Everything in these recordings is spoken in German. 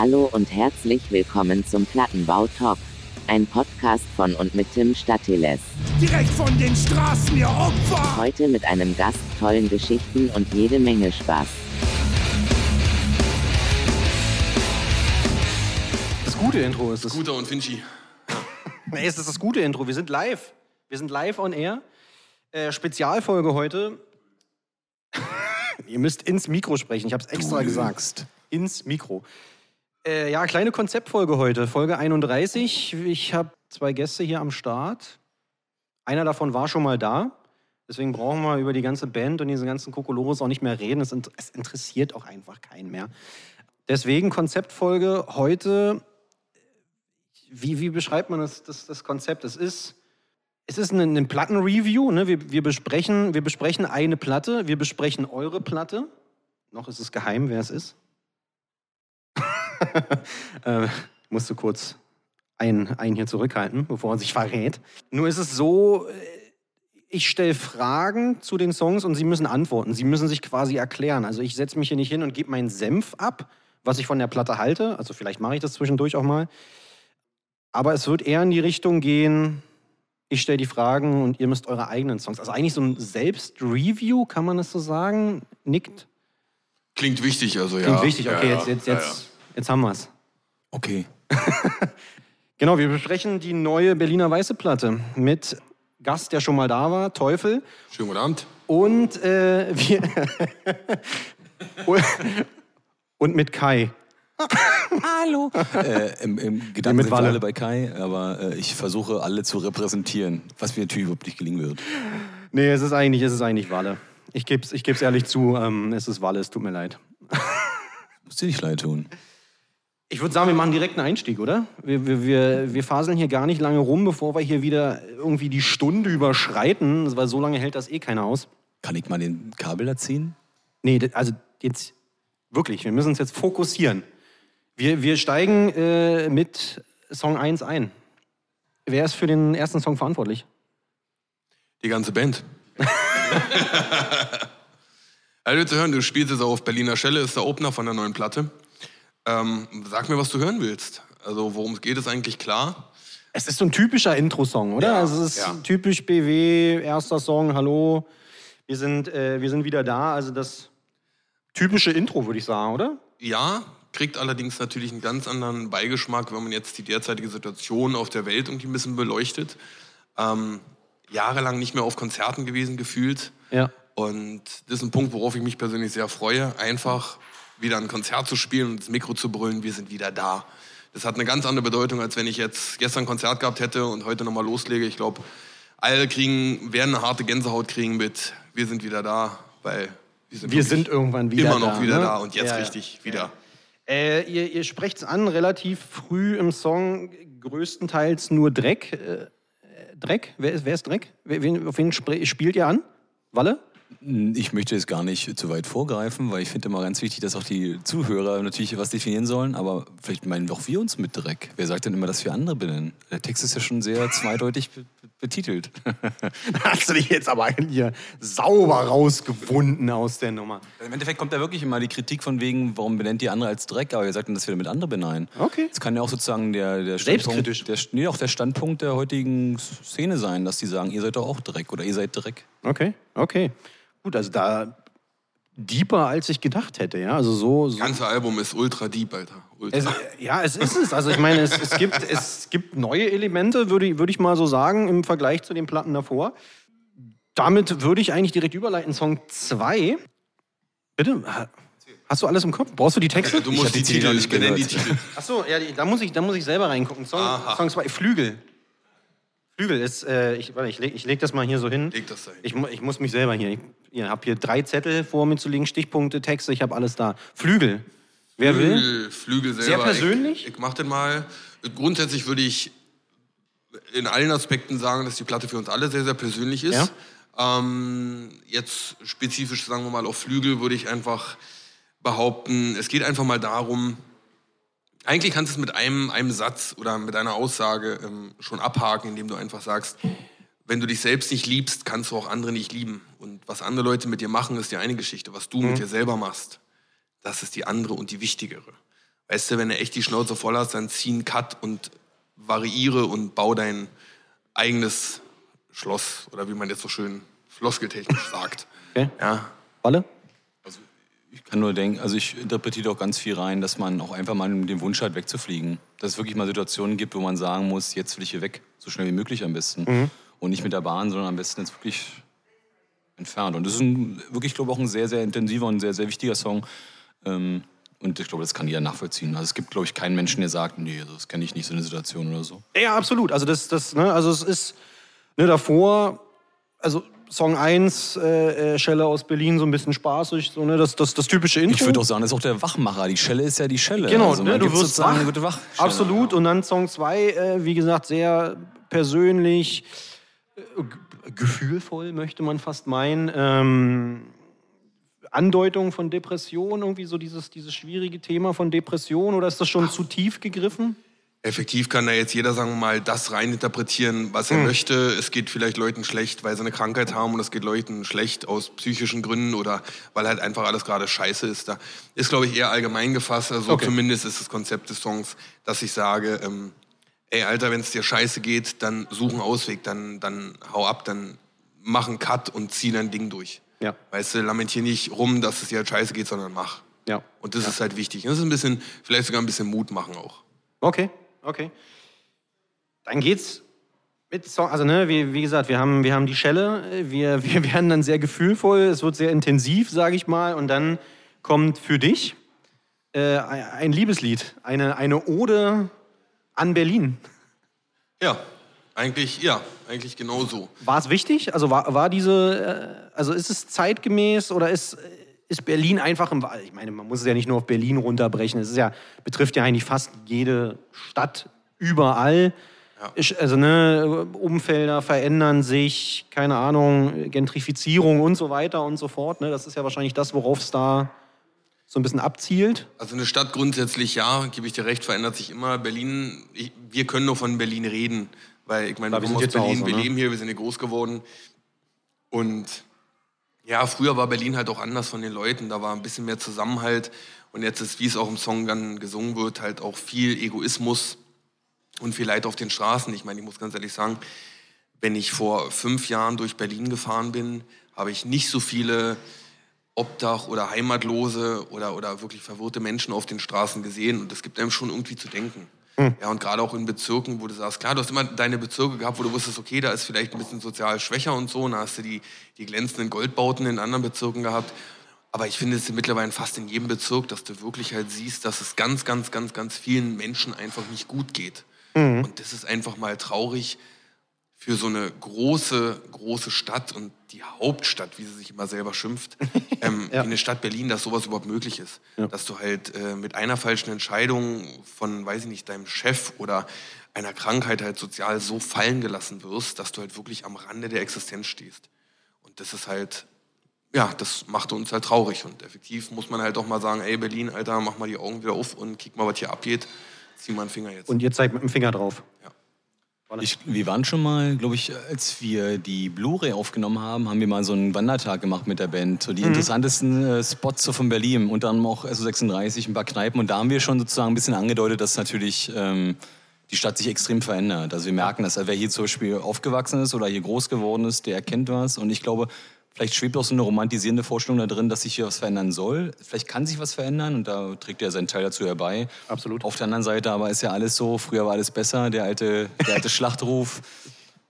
Hallo und herzlich willkommen zum Plattenbau Talk. Ein Podcast von und mit Tim Statiles. Direkt von den Straßen, ihr Opfer! Heute mit einem Gast, tollen Geschichten und jede Menge Spaß. Das gute Intro ist es. Guter und Finchi. Nee, es ist das gute Intro. Wir sind live. Wir sind live on air. Äh, Spezialfolge heute. Ihr müsst ins Mikro sprechen. Ich habe es extra gesagt. Ins Mikro. Äh, ja, kleine Konzeptfolge heute. Folge 31. Ich habe zwei Gäste hier am Start. Einer davon war schon mal da. Deswegen brauchen wir über die ganze Band und diese ganzen Kokolores auch nicht mehr reden. Es, es interessiert auch einfach keinen mehr. Deswegen Konzeptfolge heute wie, wie beschreibt man das, das, das Konzept? Es ist, es ist eine, eine Plattenreview. Ne? Wir, wir, besprechen, wir besprechen eine Platte, wir besprechen eure Platte. Noch ist es geheim, wer es ist. äh, musste kurz einen, einen hier zurückhalten, bevor er sich verrät. Nur ist es so, äh, ich stelle Fragen zu den Songs und sie müssen antworten. Sie müssen sich quasi erklären. Also ich setze mich hier nicht hin und gebe meinen Senf ab, was ich von der Platte halte. Also vielleicht mache ich das zwischendurch auch mal. Aber es wird eher in die Richtung gehen, ich stelle die Fragen und ihr müsst eure eigenen Songs. Also eigentlich so ein Selbstreview, kann man das so sagen? Nickt. Klingt wichtig, also ja. Klingt wichtig, okay, ja, jetzt, jetzt, ja, jetzt, jetzt haben wir es. Okay. Genau, wir besprechen die neue Berliner Weiße Platte mit Gast, der schon mal da war, Teufel. Schönen guten Abend. Und äh, wir. und mit Kai. Hallo. Äh, Im im Gedanken mit sind wir Walle. alle bei Kai, aber äh, ich versuche alle zu repräsentieren, was mir natürlich überhaupt nicht gelingen wird. Nee, es ist eigentlich, es ist eigentlich Walle. Ich gebe es ich geb's ehrlich zu, ähm, es ist Walle, es tut mir leid. Muss dir nicht leid tun. Ich würde sagen, wir machen direkt einen Einstieg, oder? Wir, wir, wir, wir faseln hier gar nicht lange rum, bevor wir hier wieder irgendwie die Stunde überschreiten, weil so lange hält das eh keiner aus. Kann ich mal den Kabel da ziehen? Nee, also jetzt wirklich, wir müssen uns jetzt fokussieren. Wir, wir steigen äh, mit Song 1 ein. Wer ist für den ersten Song verantwortlich? Die ganze Band. also zu hören, du spielst jetzt auf Berliner Schelle, ist der Opener von der neuen Platte. Ähm, sag mir, was du hören willst. Also worum es geht, ist eigentlich klar. Es ist so ein typischer Intro-Song, oder? Ja, also es ist ja. typisch BW, erster Song, hallo, wir sind, äh, wir sind wieder da. Also das typische Intro, würde ich sagen, oder? Ja, kriegt allerdings natürlich einen ganz anderen Beigeschmack, wenn man jetzt die derzeitige Situation auf der Welt irgendwie ein bisschen beleuchtet. Ähm, jahrelang nicht mehr auf Konzerten gewesen gefühlt. Ja. Und das ist ein Punkt, worauf ich mich persönlich sehr freue. Einfach wieder ein Konzert zu spielen und das Mikro zu brüllen, wir sind wieder da. Das hat eine ganz andere Bedeutung, als wenn ich jetzt gestern ein Konzert gehabt hätte und heute nochmal loslege. Ich glaube, alle kriegen, werden eine harte Gänsehaut kriegen mit, wir sind wieder da, weil wir sind, Wir sind irgendwann wieder immer noch da, wieder ne? da und jetzt Ja, ja. richtig wieder. Äh, ihr ihr sprecht es an, relativ früh im Song, größtenteils nur Dreck. Äh, Dreck? Wer ist, wer ist Dreck? Wen, auf wen spielt ihr an? Walle? Ich möchte jetzt gar nicht zu weit vorgreifen, weil ich finde immer ganz wichtig, dass auch die Zuhörer natürlich was definieren sollen, aber vielleicht meinen doch wir uns mit Dreck. Wer sagt denn immer, dass wir andere benennen? Der Text ist ja schon sehr zweideutig be be- betitelt. Hast du dich jetzt aber hier sauber rausgewunden aus der Nummer. Im Endeffekt kommt da wirklich immer die Kritik von wegen, warum benennt ihr andere als Dreck, aber ihr sagt dann, dass wir damit andere benennen. Okay. Das kann ja auch sozusagen der, der. Standpunkt, der, nee, auch der Standpunkt der heutigen Szene sein, dass die sagen, ihr seid doch auch Dreck oder ihr seid Dreck. Okay, okay. Gut, also da deeper, als ich gedacht hätte, ja. Also so. so Das ganze Album ist ultra deep, Alter. Ultra. es, ja, es ist es. Also ich meine, es, es, gibt, es gibt neue Elemente, würde ich, würde ich mal so sagen, im Vergleich zu den Platten davor. Damit würde ich eigentlich direkt überleiten. Song 2. Bitte? Ha- Hast du alles im Kopf? Brauchst du die Texte? du Ich musst die die Titel nicht benenn die. Titel. Achso, ja, da muss ich, da muss ich selber reingucken. Song 2, Flügel. Flügel ist, äh, ich, warte, ich lege ich leg das mal hier so hin. Leg das da hin. Ich, mu- ich muss mich selber hier, ich, ich habe hier drei Zettel vor mir zu liegen, Stichpunkte, Texte, ich habe alles da. Flügel. Wer will? Flügel, Flügel selber. persönlich? Ich, ich mach den mal. Grundsätzlich würde ich in allen Aspekten sagen, dass die Platte für uns alle sehr, sehr persönlich ist. Ähm, jetzt spezifisch, sagen wir mal, auf Flügel würde ich einfach behaupten, es geht einfach mal darum, eigentlich kannst du es mit einem, einem Satz oder mit einer Aussage ähm, schon abhaken, indem du einfach sagst, wenn du dich selbst nicht liebst, kannst du auch andere nicht lieben. Und was andere Leute mit dir machen, ist die eine Geschichte. Was du mit dir selber machst, das ist die andere und die wichtigere. Weißt du, wenn du echt die Schnauze voll hast, dann zieh einen Cut und variiere und bau dein eigenes Schloss oder wie man jetzt so schön floskeltechnisch sagt. Okay. Ja. Walle? Ich kann nur denken, also ich interpretiere auch ganz viel rein, dass man auch einfach mal den Wunsch hat, wegzufliegen. Dass es wirklich mal Situationen gibt, wo man sagen muss, jetzt will ich hier weg, so schnell wie möglich am besten. Und nicht mit der Bahn, sondern am besten jetzt wirklich entfernt. Und das ist ein, wirklich, glaube ich, auch ein sehr, sehr intensiver und sehr, sehr wichtiger Song. Ähm, und ich glaube, das kann jeder nachvollziehen. Also es gibt, glaube ich, keinen Menschen, der sagt, nee, das kenne ich nicht, so eine Situation oder so. Ja, absolut. Also das, das, ne, also es ist ne, davor, also Song 1, äh, äh, Schelle aus Berlin, so ein bisschen spaßig, so, ne, das, das, das typische Intro. Ich würde auch sagen, das ist auch der Wachmacher. Die Schelle ist ja die Schelle. Genau, also ne, du wirst wach. eine gute Wachschelle. Absolut. Und dann Song 2, äh, wie gesagt, sehr persönlich, äh, gefühlvoll, möchte man fast meinen. Ähm, Andeutung von Depression, irgendwie so dieses, dieses schwierige Thema von Depression, oder ist das schon zu tief gegriffen? Effektiv kann da jetzt jeder, sagen wir mal, das reininterpretieren, was er möchte. Es geht vielleicht Leuten schlecht, weil sie eine Krankheit haben und es geht Leuten schlecht aus psychischen Gründen oder weil halt einfach alles gerade scheiße ist. Da ist, glaube ich, eher allgemein gefasst. Also Okay. zumindest ist das Konzept des Songs, dass ich sage, ähm, ey Alter, wenn es dir scheiße geht, dann such einen Ausweg, dann, dann hau ab, dann mach einen Cut und zieh dein Ding durch. Ja. Weißt du, lamentier nicht rum, dass es dir halt scheiße geht, sondern mach. Ja. Und das ist halt wichtig. Und das ist ein bisschen, vielleicht sogar ein bisschen Mut machen auch. Okay, okay. Dann geht's mit Song, also ne, wie, wie gesagt, wir haben, wir haben die Schelle, wir, wir werden dann sehr gefühlvoll, es wird sehr intensiv, sage ich mal, und dann kommt für dich äh, ein Liebeslied, eine, eine Ode an Berlin. Ja, eigentlich, ja, eigentlich genau so. War es wichtig? Also war, war diese, äh, also ist es zeitgemäß oder ist, ist Berlin einfach im, ich meine, man muss es ja nicht nur auf Berlin runterbrechen, es ist ja, betrifft ja eigentlich fast jede Stadt überall. Ich, also ne, Umfelder verändern sich, keine Ahnung, Gentrifizierung und so weiter und so fort. Ne? Das ist ja wahrscheinlich das, worauf es da so ein bisschen abzielt. Also eine Stadt grundsätzlich, ja, gebe ich dir recht, verändert sich immer. Berlin, ich, wir können nur von Berlin reden, weil ich meine, Klar, wir wir sind aus Berlin, Hause, wir ne? leben hier, wir sind hier groß geworden. Und ja, früher war Berlin halt auch anders von den Leuten, da war ein bisschen mehr Zusammenhalt. Und jetzt ist, wie es auch im Song dann gesungen wird, halt auch viel Egoismus und viel Leid auf den Straßen. Ich meine, ich muss ganz ehrlich sagen, wenn ich vor fünf Jahren durch Berlin gefahren bin, habe ich nicht so viele Obdach- oder Heimatlose oder, oder wirklich verwirrte Menschen auf den Straßen gesehen. Und das gibt einem schon irgendwie zu denken. Ja, und gerade auch in Bezirken, wo du sagst, klar, du hast immer deine Bezirke gehabt, wo du wusstest, okay, da ist vielleicht ein bisschen sozial schwächer und so. Und da hast du die, die glänzenden Goldbauten in anderen Bezirken gehabt. Aber ich finde es mittlerweile fast in jedem Bezirk, dass du wirklich halt siehst, dass es ganz, ganz, ganz, ganz vielen Menschen einfach nicht gut geht. Und das ist einfach mal traurig für so eine große, große Stadt und die Hauptstadt, wie sie sich immer selber schimpft, ähm, wie eine Stadt Berlin, dass sowas überhaupt möglich ist. Dass du halt äh, mit einer falschen Entscheidung von, weiß ich nicht, deinem Chef oder einer Krankheit halt sozial so fallen gelassen wirst, dass du halt wirklich am Rande der Existenz stehst. Und das ist halt, ja, das macht uns halt traurig. Und effektiv muss man halt auch mal sagen, ey Berlin, Alter, mach mal die Augen wieder auf und kick mal, was hier abgeht. Zieh mal einen Finger jetzt. Und ihr zeigt mit dem Finger drauf. ja. Ich, wir waren schon mal, glaube ich, als wir die Blu-ray aufgenommen haben, haben wir mal so einen Wandertag gemacht mit der Band. So die interessantesten äh, Spots so von Berlin, unter anderem auch SO36, ein paar Kneipen. Und da haben wir schon sozusagen ein bisschen angedeutet, dass natürlich ähm, die Stadt sich extrem verändert. Also wir merken, dass wer hier zum Beispiel aufgewachsen ist oder hier groß geworden ist, der erkennt was. Und ich glaube, vielleicht schwebt auch so eine romantisierende Vorstellung da drin, dass sich hier was verändern soll. Vielleicht kann sich was verändern und da trägt er seinen Teil dazu herbei. Absolut. Auf der anderen Seite aber ist ja alles so, früher war alles besser, der alte, der alte Schlachtruf.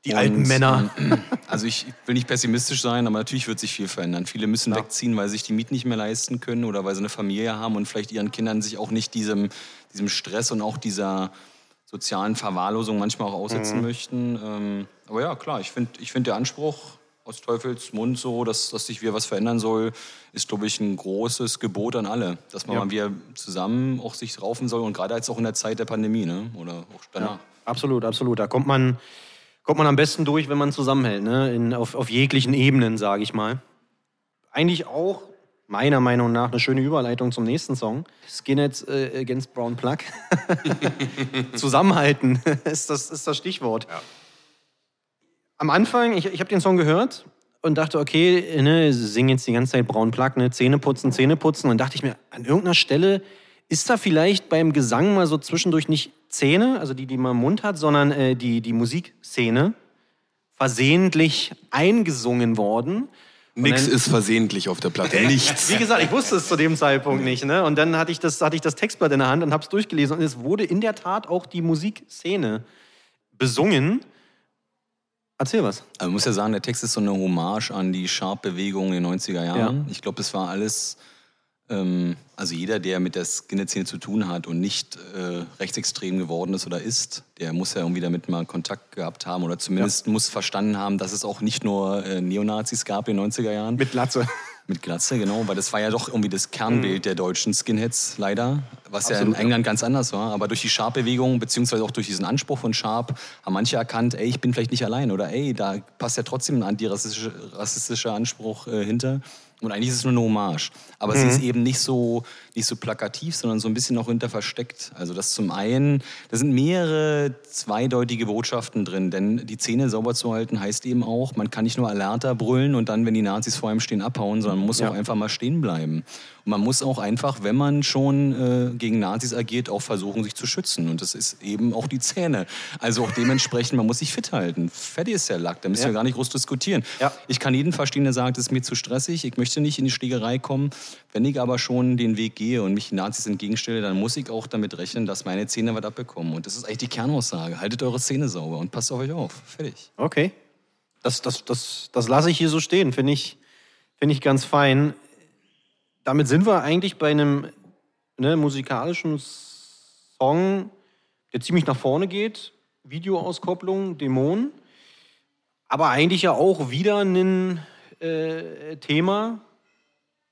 Die alten Männer. ähm, Also ich will nicht pessimistisch sein, aber natürlich wird sich viel verändern. Viele müssen wegziehen, weil sie sich die Mieten nicht mehr leisten können oder weil sie eine Familie haben und vielleicht ihren Kindern sich auch nicht diesem, diesem Stress und auch dieser sozialen Verwahrlosung manchmal auch aussetzen Mhm. möchten. Ähm, aber ja, klar, ich finde ich find der Anspruch aus Teufels Mund so, dass, dass sich wieder was verändern soll, ist, glaube ich, ein großes Gebot an alle. Dass man Ja. mal wieder zusammen auch sich raufen soll und gerade jetzt auch in der Zeit der Pandemie, ne? oder auch danach. Absolut, absolut. Da kommt man, kommt man am besten durch, wenn man zusammenhält, ne? In, auf, auf jeglichen Ebenen, sage ich mal. Eigentlich auch, meiner Meinung nach, eine schöne Überleitung zum nächsten Song. Skinheads äh, Against Brown Plug. Zusammenhalten ist das, ist das Stichwort. Am Anfang, ich, ich habe den Song gehört und dachte, okay, ne, singen jetzt die ganze Zeit Brown Plug, ne, Zähne putzen, Zähne putzen. Und dachte ich mir, an irgendeiner Stelle Ist da vielleicht beim Gesang mal so zwischendurch nicht Szene, also die, die man im Mund hat, sondern äh, die, die Musikszene versehentlich eingesungen worden? Nix dann- ist versehentlich auf der Platte. Nichts. Wie gesagt, ich wusste es zu dem Zeitpunkt nicht. Ne? Und dann hatte ich, das, hatte ich das Textblatt in der Hand und habe es durchgelesen. Und es wurde in der Tat auch die Musikszene besungen. Erzähl was. Also man muss ja sagen, der Text ist so eine Hommage an die Sharp-Bewegung in den 90er Jahren. Ich glaube, das war alles, ähm, also jeder, der mit der Skinhead-Szene zu tun hat und nicht äh, rechtsextrem geworden ist oder ist, der muss ja irgendwie damit mal Kontakt gehabt haben oder zumindest muss verstanden haben, dass es auch nicht nur äh, Neonazis gab in den 90er Jahren. Mit Latze. Mit Glatze, genau, weil das war ja doch irgendwie das Kernbild der deutschen Skinheads, leider. Was ja in Absolut, ja. England ganz anders war. Aber durch die Sharp-Bewegung, beziehungsweise auch durch diesen Anspruch von Sharp, haben manche erkannt, ey, ich bin vielleicht nicht allein. Oder ey, da passt ja trotzdem ein antirassistischer rassistischer Anspruch äh, hinter. Und eigentlich ist es nur eine Hommage. Aber sie ist eben nicht so, nicht so plakativ, sondern so ein bisschen auch hinter versteckt. Also das zum einen, da sind mehrere zweideutige Botschaften drin. Denn die Zähne sauber zu halten heißt eben auch, man kann nicht nur Alerta brüllen und dann, wenn die Nazis vor einem stehen, abhauen, sondern man muss Ja. auch einfach mal stehen bleiben. Und man muss auch einfach, wenn man schon äh, gegen Nazis agiert, auch versuchen, sich zu schützen. Und das ist eben auch die Zähne. Also auch dementsprechend, man muss sich fit halten. Fertig ist der Lack, da müssen Ja. wir gar nicht groß diskutieren. Ja. Ich kann jeden verstehen, der sagt, es ist mir zu stressig, ich möchte nicht in die Schlägerei kommen. Wenn ich aber schon den Weg gehe und mich Nazis entgegenstelle, dann muss ich auch damit rechnen, dass meine Zähne was abbekommen. Und das ist eigentlich die Kernaussage. Haltet eure Zähne sauber und passt auf euch auf. Fertig. Okay. Das, das, das, das lasse ich hier so stehen. Finde ich, finde ich ganz fein. Damit sind wir eigentlich bei einem ne, musikalischen Song, der ziemlich nach vorne geht. Videoauskopplung, Dämonen. Aber eigentlich ja auch wieder ein äh, Thema,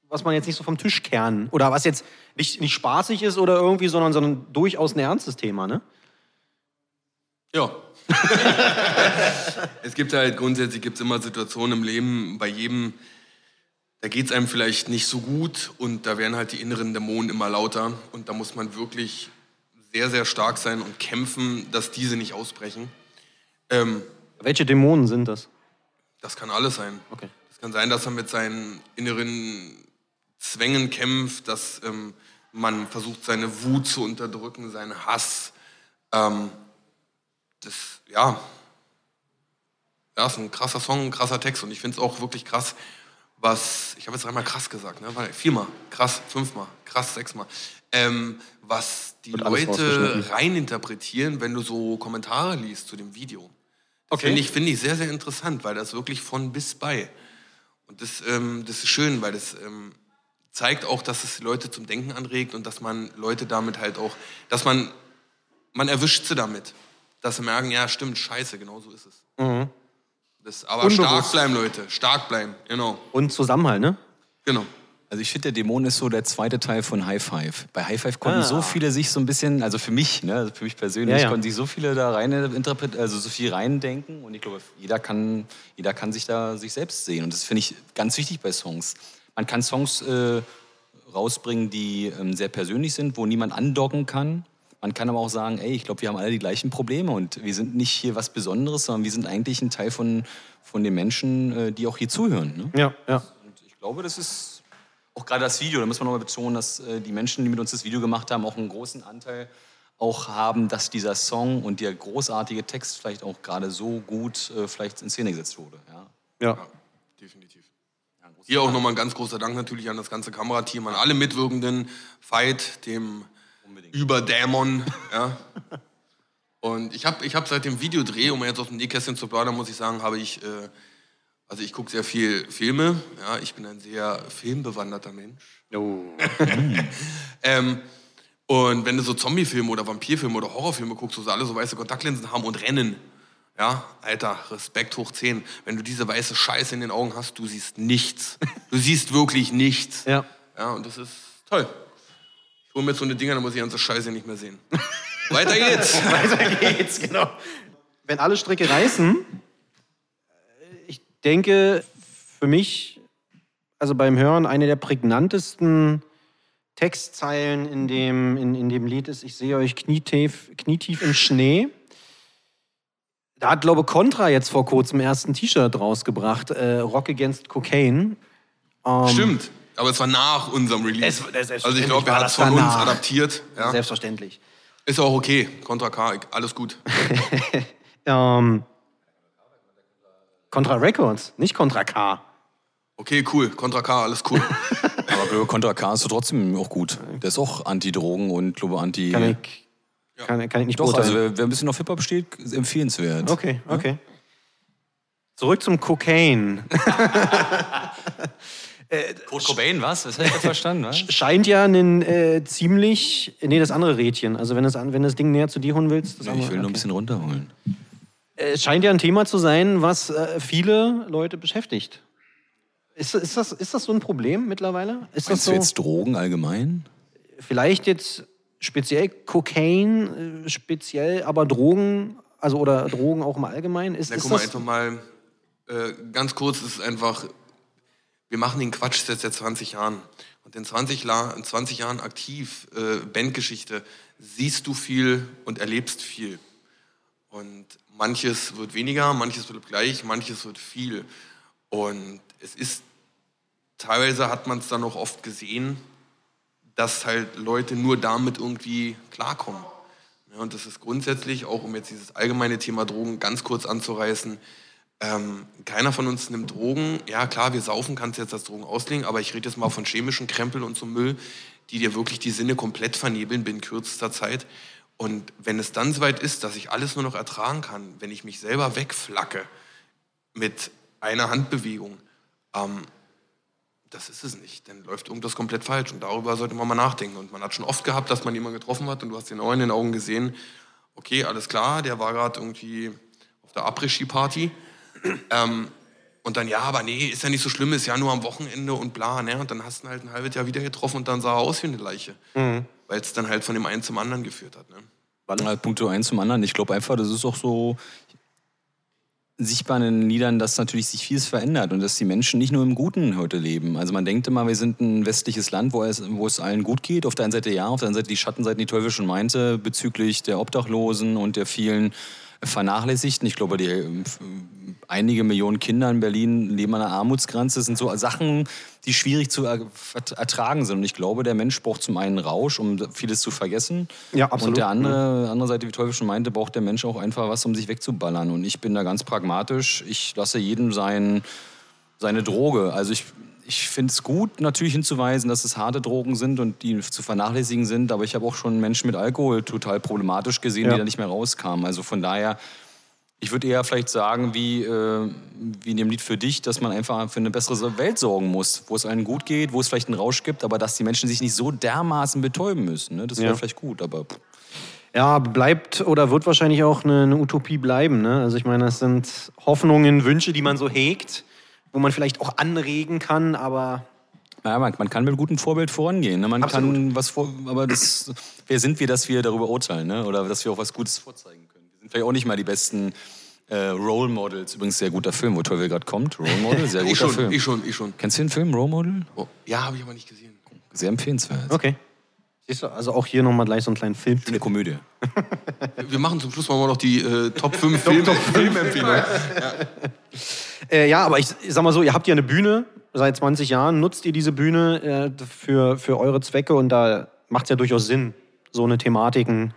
was man jetzt nicht so vom Tisch kehren oder was jetzt nicht, nicht spaßig ist oder irgendwie, sondern, sondern durchaus ein ernstes Thema, ne? Ja. es gibt halt grundsätzlich gibt's immer Situationen im Leben, bei jedem, da geht es einem vielleicht nicht so gut und da werden halt die inneren Dämonen immer lauter und da muss man wirklich sehr, sehr stark sein und kämpfen, dass diese nicht ausbrechen. Ähm, Welche Dämonen sind das? das kann alles sein. Okay. Es kann sein, dass er mit seinen inneren Zwängen kämpft, dass ähm, man versucht, seine Wut zu unterdrücken, seinen Hass. Ähm, das, ja, ja, ist ein krasser Song, ein krasser Text und ich finde es auch wirklich krass, was, ich habe jetzt dreimal krass gesagt, ne? Viermal, krass, fünfmal, krass, sechsmal, ähm, was die Wird Leute reininterpretieren, wenn du so Kommentare liest zu dem Video. Das Okay. finde ich, finde ich sehr, sehr interessant, weil das wirklich von bis bei. Und das, ähm, das ist schön, weil das ähm, zeigt auch, dass es Leute zum Denken anregt und dass man Leute damit halt auch, dass man, man erwischt sie damit. Dass sie merken, ja, stimmt, scheiße, genau so ist es. Das, aber Mhm. Unbewusst. stark bleiben, Leute, stark bleiben, genau, Und Zusammenhalt, ne? genau. Also ich finde, der Dämon ist so der zweite Teil von High Five. Bei High Five konnten Ah. so viele sich so ein bisschen, also für mich, ne, also für mich persönlich, Ja, ja. konnten sich so viele da rein interpretieren, also so viel reindenken und ich glaube, jeder kann, jeder kann sich da sich selbst sehen und das finde ich ganz wichtig bei Songs. Man kann Songs äh, rausbringen, die ähm, sehr persönlich sind, wo niemand andocken kann. Man kann aber auch sagen, ey, ich glaube, wir haben alle die gleichen Probleme und wir sind nicht hier was Besonderes, sondern wir sind eigentlich ein Teil von, von den Menschen, äh, die auch hier zuhören. Ne? Ja, ja. Und ich glaube, das ist auch gerade das Video, da muss man nochmal betonen, dass äh, die Menschen, die mit uns das Video gemacht haben, auch einen großen Anteil auch haben, dass dieser Song und der großartige Text vielleicht auch gerade so gut äh, vielleicht in Szene gesetzt wurde. Ja. ja. Definitiv. Hier auch nochmal ein ganz großer Dank natürlich an das ganze Kamerateam, an alle Mitwirkenden, Veit, dem Überdämon. Ja. Und ich habe ich hab seit dem Videodreh, um jetzt aus dem Nähkästchen zu plaudern, muss ich sagen, habe ich, äh, also ich gucke sehr viel Filme. Ja, ich bin ein sehr filmbewanderter Mensch. Oh. Ähm, und wenn du so Zombiefilme oder Vampirfilme oder Horrorfilme guckst, wo sie alle so weiße Kontaktlinsen haben und rennen, ja, Alter, Respekt hoch 10. Wenn du diese weiße Scheiße in den Augen hast, du siehst nichts. Du siehst wirklich nichts. Ja. Ja, und das ist toll. Ich hole mir jetzt so eine Dinger, dann muss ich die ganze Scheiße nicht mehr sehen. Weiter geht's. Weiter geht's, genau. Wenn alle Stricke reißen, denke, für mich, also beim Hören, eine der prägnantesten Textzeilen in dem, in, in dem Lied ist, ich sehe euch knietief, knietief im Schnee. Da hat, glaube ich, Contra jetzt vor kurzem erst ein T-Shirt rausgebracht, äh, Rock Against Cocaine. Ähm, Stimmt. Aber es war nach unserem Release. Es- selbstverständlich also ich glaube, er hat das es von uns danach. adaptiert. Ja. Selbstverständlich. Ist auch okay. Contra K, alles gut. Ähm, Contra Records, nicht Contra K. Okay, cool. Contra K, alles cool. Aber glaube, Contra K ist trotzdem auch gut. Der ist auch Anti-Drogen und glaube Anti. Kann ich, kann, kann ich nicht Doch, also beurteilen. wer, wer ein bisschen auf Hip-Hop steht, ist empfehlenswert. Okay, okay. Zurück zum Cocaine. Kurt Cobain, was? Das hätte ich verstanden, was? Scheint ja ein äh, ziemlich. Nee, das andere Rädchen. Also, wenn, das, wenn das Ding näher zu dir holen willst. Das Ich andere, will nur ein okay. bisschen runterholen. Äh, Es scheint ja ein Thema zu sein, was äh, viele Leute beschäftigt. Ist, ist, das, ist das so ein Problem mittlerweile? Ist das so? du jetzt Drogen allgemein? Vielleicht jetzt speziell Kokain, äh, speziell aber Drogen, also oder Drogen auch im Allgemeinen? Ist, Na, ist guck mal, das, einfach mal, äh, ganz kurz, es ist einfach, wir machen den Quatsch seit seit 20 Jahren. Und in 20, La in 20 Jahren aktiv, äh, Bandgeschichte, siehst du viel und erlebst viel. Und manches wird weniger, manches wird gleich, manches wird viel. Und es ist, teilweise hat man es dann auch oft gesehen, dass halt Leute nur damit irgendwie klarkommen. Ja, und das ist grundsätzlich, auch um jetzt dieses allgemeine Thema Drogen ganz kurz anzureißen, ähm, keiner von uns nimmt Drogen. Ja, klar, wir saufen, kannst du jetzt als Drogen auslegen, aber ich rede jetzt mal von chemischen Krempel und so Müll, die dir wirklich die Sinne komplett vernebeln binnen kürzester Zeit. Und wenn es dann soweit ist, dass ich alles nur noch ertragen kann, wenn ich mich selber wegflacke mit einer Handbewegung, ähm, das ist es nicht. Dann läuft irgendwas komplett falsch. Und darüber sollte man mal nachdenken. Und man hat schon oft gehabt, dass man jemanden getroffen hat und du hast den auch in den Augen gesehen, okay, alles klar, der war gerade irgendwie auf der Après-Ski-Party. Ähm, und dann, ja, aber nee, ist ja nicht so schlimm, ist ja nur am Wochenende und bla. Ne? Und dann hast du ihn halt ein halbes Jahr wieder getroffen und dann sah er aus wie eine Leiche. Weil es dann halt von dem einen zum anderen geführt hat. Ne? Ja, Punkt eins zum anderen. Ich glaube einfach, das ist auch so sichtbar in den Liedern, dass natürlich sich vieles verändert und dass die Menschen nicht nur im Guten heute leben. Also man denkt immer, wir sind ein westliches Land, wo es, wo es allen gut geht. Auf der einen Seite ja, auf der anderen Seite die Schattenseiten, die Teufel schon meinte, bezüglich der Obdachlosen und der vielen Vernachlässigten. Ich glaube, die einige Millionen Kinder in Berlin leben an der Armutsgrenze. Das sind so Sachen, die schwierig zu er ertragen sind. Und ich glaube, der Mensch braucht zum einen Rausch, um vieles zu vergessen. Ja, absolut. Und der andere, andere Seite, wie Teufel schon meinte, braucht der Mensch auch einfach was, um sich wegzuballern. Und ich bin da ganz pragmatisch. Ich lasse jedem sein, seine Droge. Also ich, ich finde es gut, natürlich hinzuweisen, dass es harte Drogen sind und die zu vernachlässigen sind. Aber ich habe auch schon Menschen mit Alkohol total problematisch gesehen, Ja. die da nicht mehr rauskamen. Also von daher, ich würde eher vielleicht sagen, wie, äh, wie in dem Lied für dich, dass man einfach für eine bessere Welt sorgen muss, wo es allen gut geht, wo es vielleicht einen Rausch gibt, aber dass die Menschen sich nicht so dermaßen betäuben müssen. Ne? Das wäre Ja. vielleicht gut, aber pff. Ja, bleibt oder wird wahrscheinlich auch eine, eine Utopie bleiben. Ne? Also ich meine, das sind Hoffnungen, Wünsche, die man so hegt, wo man vielleicht auch anregen kann, aber Ja, man, man kann mit gutem Vorbild vorangehen. Ne? Man Absolut. kann was vor, aber das, wer sind wir, dass wir darüber urteilen, ne? Oder dass wir auch was Gutes vorzeigen vielleicht auch nicht mal die besten äh, Role Models. Übrigens sehr guter Film, wo Teufel gerade kommt. Role Model, sehr guter Ich schon, Film. ich schon, ich schon. Kennst du den Film Role Model? Oh, ja, habe ich aber nicht gesehen. Sehr empfehlenswert. okay. Siehst du, also auch hier nochmal gleich so einen kleinen Film. Eine Komödie. Wir machen zum Schluss mal noch die äh, Top 5 Film Filmempfehlungen. Äh, ja, aber ich, ich sag mal so, ihr habt ja eine Bühne seit 20 Jahren, nutzt ihr diese Bühne äh, für, für eure Zwecke und da macht es ja durchaus Sinn, so eine Thematiken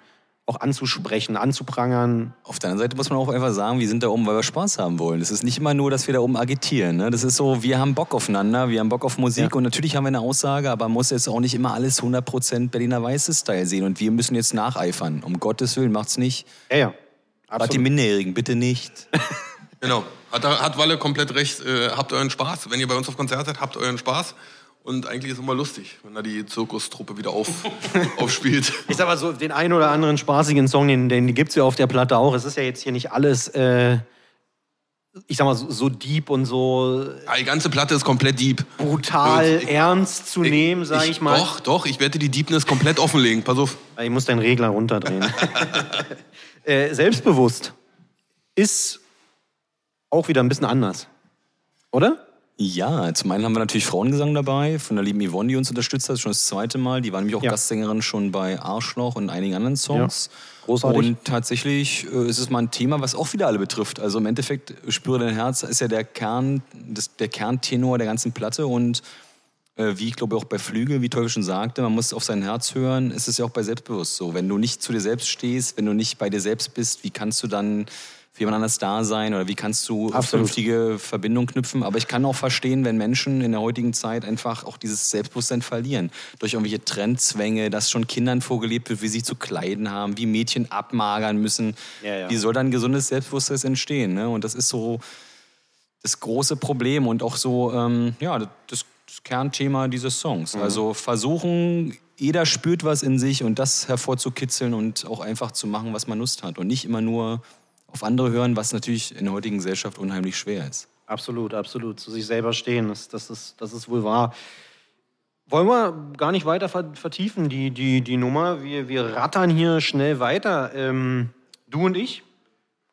auch anzusprechen, anzuprangern. Auf der anderen Seite muss man auch einfach sagen, wir sind da oben, weil wir Spaß haben wollen. Es ist nicht immer nur, dass wir da oben agitieren. Ne? Das ist so, wir haben Bock aufeinander, wir haben Bock auf Musik Ja. und natürlich haben wir eine Aussage, aber man muss jetzt auch nicht immer alles 100% Berliner Weißes-Style sehen und wir müssen jetzt nacheifern. Um Gottes Willen, macht's nicht. Ja, ja. Gerade die Minderjährigen, bitte nicht. Genau. Hat, hat Walle komplett recht. Äh, habt euren Spaß. Wenn ihr bei uns auf Konzert seid, habt euren Spaß. Und eigentlich ist es immer lustig, wenn da die Zirkustruppe wieder auf, aufspielt. Ich sag mal so, den einen oder anderen spaßigen Song, den, den gibt es ja auf der Platte auch. Es ist ja jetzt hier nicht alles, äh, ich sag mal, so, so deep und so Ja, die ganze Platte ist komplett deep. brutal Ich- ernst zu nehmen, sag ich, mal. Doch, doch, ich werde die Deepness komplett offenlegen. Pass auf. Ich muss deinen Regler runterdrehen. äh, selbstbewusst ist auch wieder ein bisschen anders. Oder? Ja, zum einen haben wir natürlich Frauengesang dabei, von der lieben Yvonne, die uns unterstützt hat, schon das zweite Mal. Die war nämlich auch Ja. Gastsängerin schon bei Arschloch und einigen anderen Songs. Ja, großartig. Und tatsächlich äh, ist es mal ein Thema, was auch wieder alle betrifft. Also im Endeffekt, Spüre dein Herz ist ja der Kern, das, der Kerntenor der ganzen Platte und äh, wie ich glaube auch bei Flügel, wie Teufel schon sagte, man muss auf sein Herz hören. Es ist ja auch bei Selbstbewusst so. Wenn du nicht zu dir selbst stehst, wenn du nicht bei dir selbst bist, wie kannst du dann für jemand anders da sein oder wie kannst du Absolut. vernünftige Verbindung knüpfen? Aber ich kann auch verstehen, wenn Menschen in der heutigen Zeit einfach auch dieses Selbstbewusstsein verlieren. Durch irgendwelche Trendzwänge, dass schon Kindern vorgelebt wird, wie sie zu kleiden haben, wie Mädchen abmagern müssen. Ja, ja. Wie soll dann gesundes Selbstbewusstsein entstehen? Ne? Und das ist so das große Problem und auch so, ähm, ja, das, das Kernthema dieses Songs. Mhm. Also versuchen, jeder spürt was in sich und das hervorzukitzeln und auch einfach zu machen, was man Lust hat und nicht immer nur auf andere hören, was natürlich in der heutigen Gesellschaft unheimlich schwer ist. Absolut, absolut. Zu sich selber stehen, das, das, ist, das ist wohl wahr. Wollen wir gar nicht weiter ver- vertiefen, die, die, die Nummer. Wir, wir rattern hier schnell weiter. Ähm, du und ich,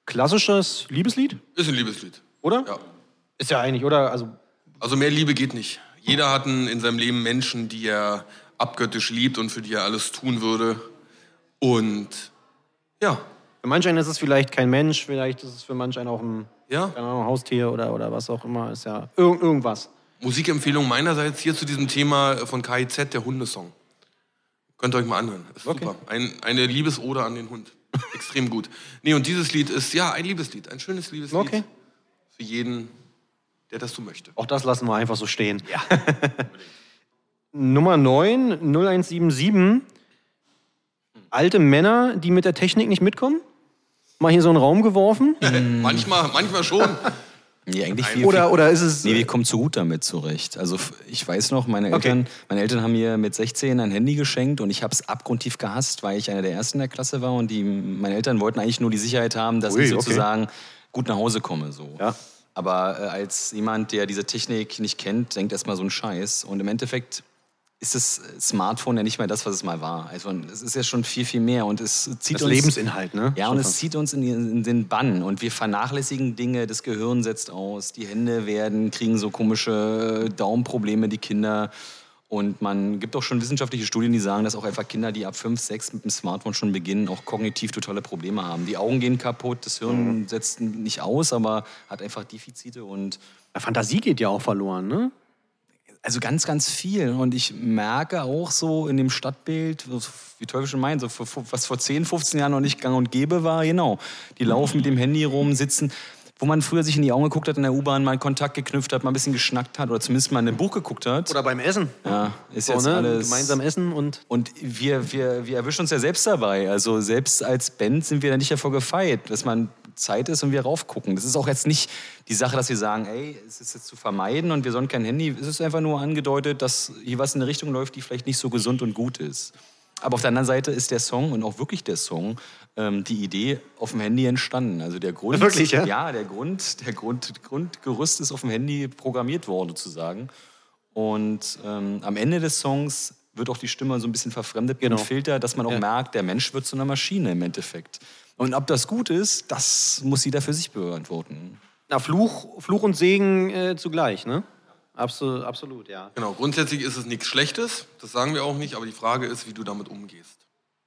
klassisches Liebeslied, Ist ein Liebeslied. oder? Ja. Ist ja eigentlich, oder? Also, Also mehr Liebe geht nicht. Jeder hat in seinem Leben Menschen, die er abgöttisch liebt und für die er alles tun würde. Und ja, für manch einen ist es vielleicht kein Mensch, vielleicht ist es für manch einen auch ein ja. keine Ahnung, Haustier oder, oder was auch immer. Ist ja irg irgendwas. Musikempfehlung meinerseits hier zu diesem Thema von KIZ, der Hundesong. Könnt ihr euch mal anhören. Ist Okay. super. Ein, eine Liebesode an den Hund. Extrem gut. Nee, und dieses Lied ist ja ein Liebeslied, ein schönes Liebeslied. Okay. Für jeden, der das so möchte. Auch das lassen wir einfach so stehen. Ja. Nummer 9, 0177. Alte Männer, die mit der Technik nicht mitkommen? Mal hier so einen Raum geworfen? manchmal, manchmal schon. Nee, eigentlich viel, Oder, oder ist es. Nee, wir kommen zu gut damit zurecht. Also ich weiß noch, meine Okay. Eltern, meine Eltern haben mir mit 16 ein Handy geschenkt und ich habe es abgrundtief gehasst, weil ich einer der ersten in der Klasse war und die, meine Eltern wollten eigentlich nur die Sicherheit haben, dass Ui, ich okay. sozusagen gut nach Hause komme. So. Ja. Aber äh, als jemand, der diese Technik nicht kennt, denkt erstmal so ein Scheiß. Und im Endeffekt ist das Smartphone ja nicht mehr das, was es mal war. Also es ist ja schon viel, viel mehr und es zieht Das uns... Lebensinhalt, ne? Ja, und es zieht uns in, in den Bann und wir vernachlässigen Dinge, das Gehirn setzt aus, die Hände werden, kriegen so komische Daumenprobleme, die Kinder. Und man gibt auch schon wissenschaftliche Studien, die sagen, dass auch einfach Kinder, die ab 5, 6 mit dem Smartphone schon beginnen, auch kognitiv totale Probleme haben. Die Augen gehen kaputt, das Hirn Mhm. setzt nicht aus, aber hat einfach Defizite und Fantasie geht ja auch verloren, ne? Also ganz, ganz viel. Und ich merke auch so in dem Stadtbild, wie Teufel schon meint, so was vor 10, 15 Jahren noch nicht gang und gäbe war, genau. Die laufen mit dem Handy rum, sitzen, wo man früher sich in die Augen geguckt hat in der U-Bahn, mal Kontakt geknüpft hat, mal ein bisschen geschnackt hat oder zumindest mal in ein Buch geguckt hat. Oder beim Essen. ja, ist So, jetzt ne? alles... Gemeinsam essen und. Und wir, wir, wir erwischen uns ja selbst dabei. Also selbst als Band sind wir da nicht davor gefeit, dass man Zeit ist und wir raufgucken. Das ist auch jetzt nicht die Sache, dass wir sagen, ey, es ist jetzt zu vermeiden und wir sollen kein Handy. Es ist einfach nur angedeutet, dass hier was in eine Richtung läuft, die vielleicht nicht so gesund und gut ist. Aber auf der anderen Seite ist der Song und auch wirklich der Song ähm, die Idee auf dem Handy entstanden. Also der Grund, Wirklich, ja? Ja, der Grund, der Grund, Grundgerüst ist auf dem Handy programmiert worden sozusagen. Und ähm, am Ende des Songs wird auch die Stimme so ein bisschen verfremdet Genau. mit dem Filter, dass man auch Ja. merkt, der Mensch wird zu einer Maschine im Endeffekt. Und ob das gut ist, das muss jeder für sich beantworten. Na, Fluch, Fluch und Segen äh, zugleich, ne? Absolut, absolut, ja. Genau, grundsätzlich ist es nichts Schlechtes, das sagen wir auch nicht, aber die Frage ist, wie du damit umgehst.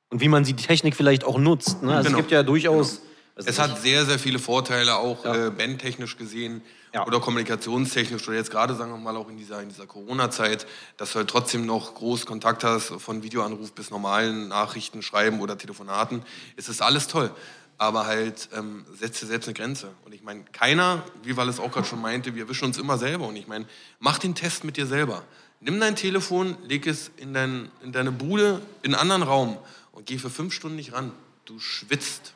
Und wie man die Technik vielleicht auch nutzt. Ne? Also Genau. Es gibt ja durchaus. Also Es hat sehr, sehr viele Vorteile, auch Ja. äh, bandtechnisch gesehen Ja. oder kommunikationstechnisch oder jetzt gerade, sagen wir mal, auch in dieser, in dieser Corona-Zeit, dass du halt trotzdem noch groß Kontakt hast, von Videoanruf bis normalen Nachrichten, Schreiben oder Telefonaten. Es ist alles toll. Aber halt ähm, setzt dir selbst eine Grenze. Und ich meine, keiner, wie Wallace auch gerade schon meinte, wir wischen uns immer selber. Und ich meine, mach den Test mit dir selber. Nimm dein Telefon, leg es in, dein, in deine Bude, in einen anderen Raum und geh für fünf Stunden nicht ran. Du schwitzt.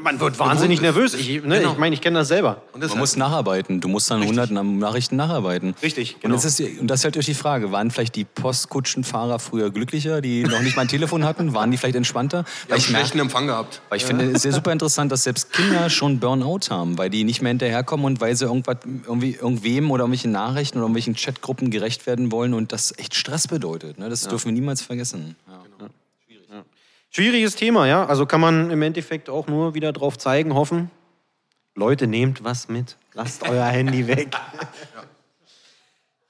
Man wird wahnsinnig nervös. Ich, ne, Genau. ich meine, ich kenne das selber. Und das Man halt- muss nacharbeiten. Du musst dann Richtig. 100 Nachrichten nacharbeiten. Richtig, Und, genau. jetzt ist die, und das ist halt durch die Frage, waren vielleicht die Postkutschenfahrer früher glücklicher, die noch nicht mal ein Telefon hatten? Waren die vielleicht entspannter? Ich habe ich merke- schlechten Empfang gehabt. Weil ich finde es sehr super interessant, dass selbst Kinder schon Burnout haben, weil die nicht mehr hinterherkommen und weil sie irgendwas, irgendwie, irgendwem oder irgendwelchen Nachrichten oder irgendwelchen Chatgruppen gerecht werden wollen und das echt Stress bedeutet. Ne? Das dürfen wir niemals vergessen. Ja. Schwieriges Thema, ja. Also kann man im Endeffekt auch nur wieder drauf zeigen, hoffen. Leute, nehmt was mit. Lasst euer Handy weg.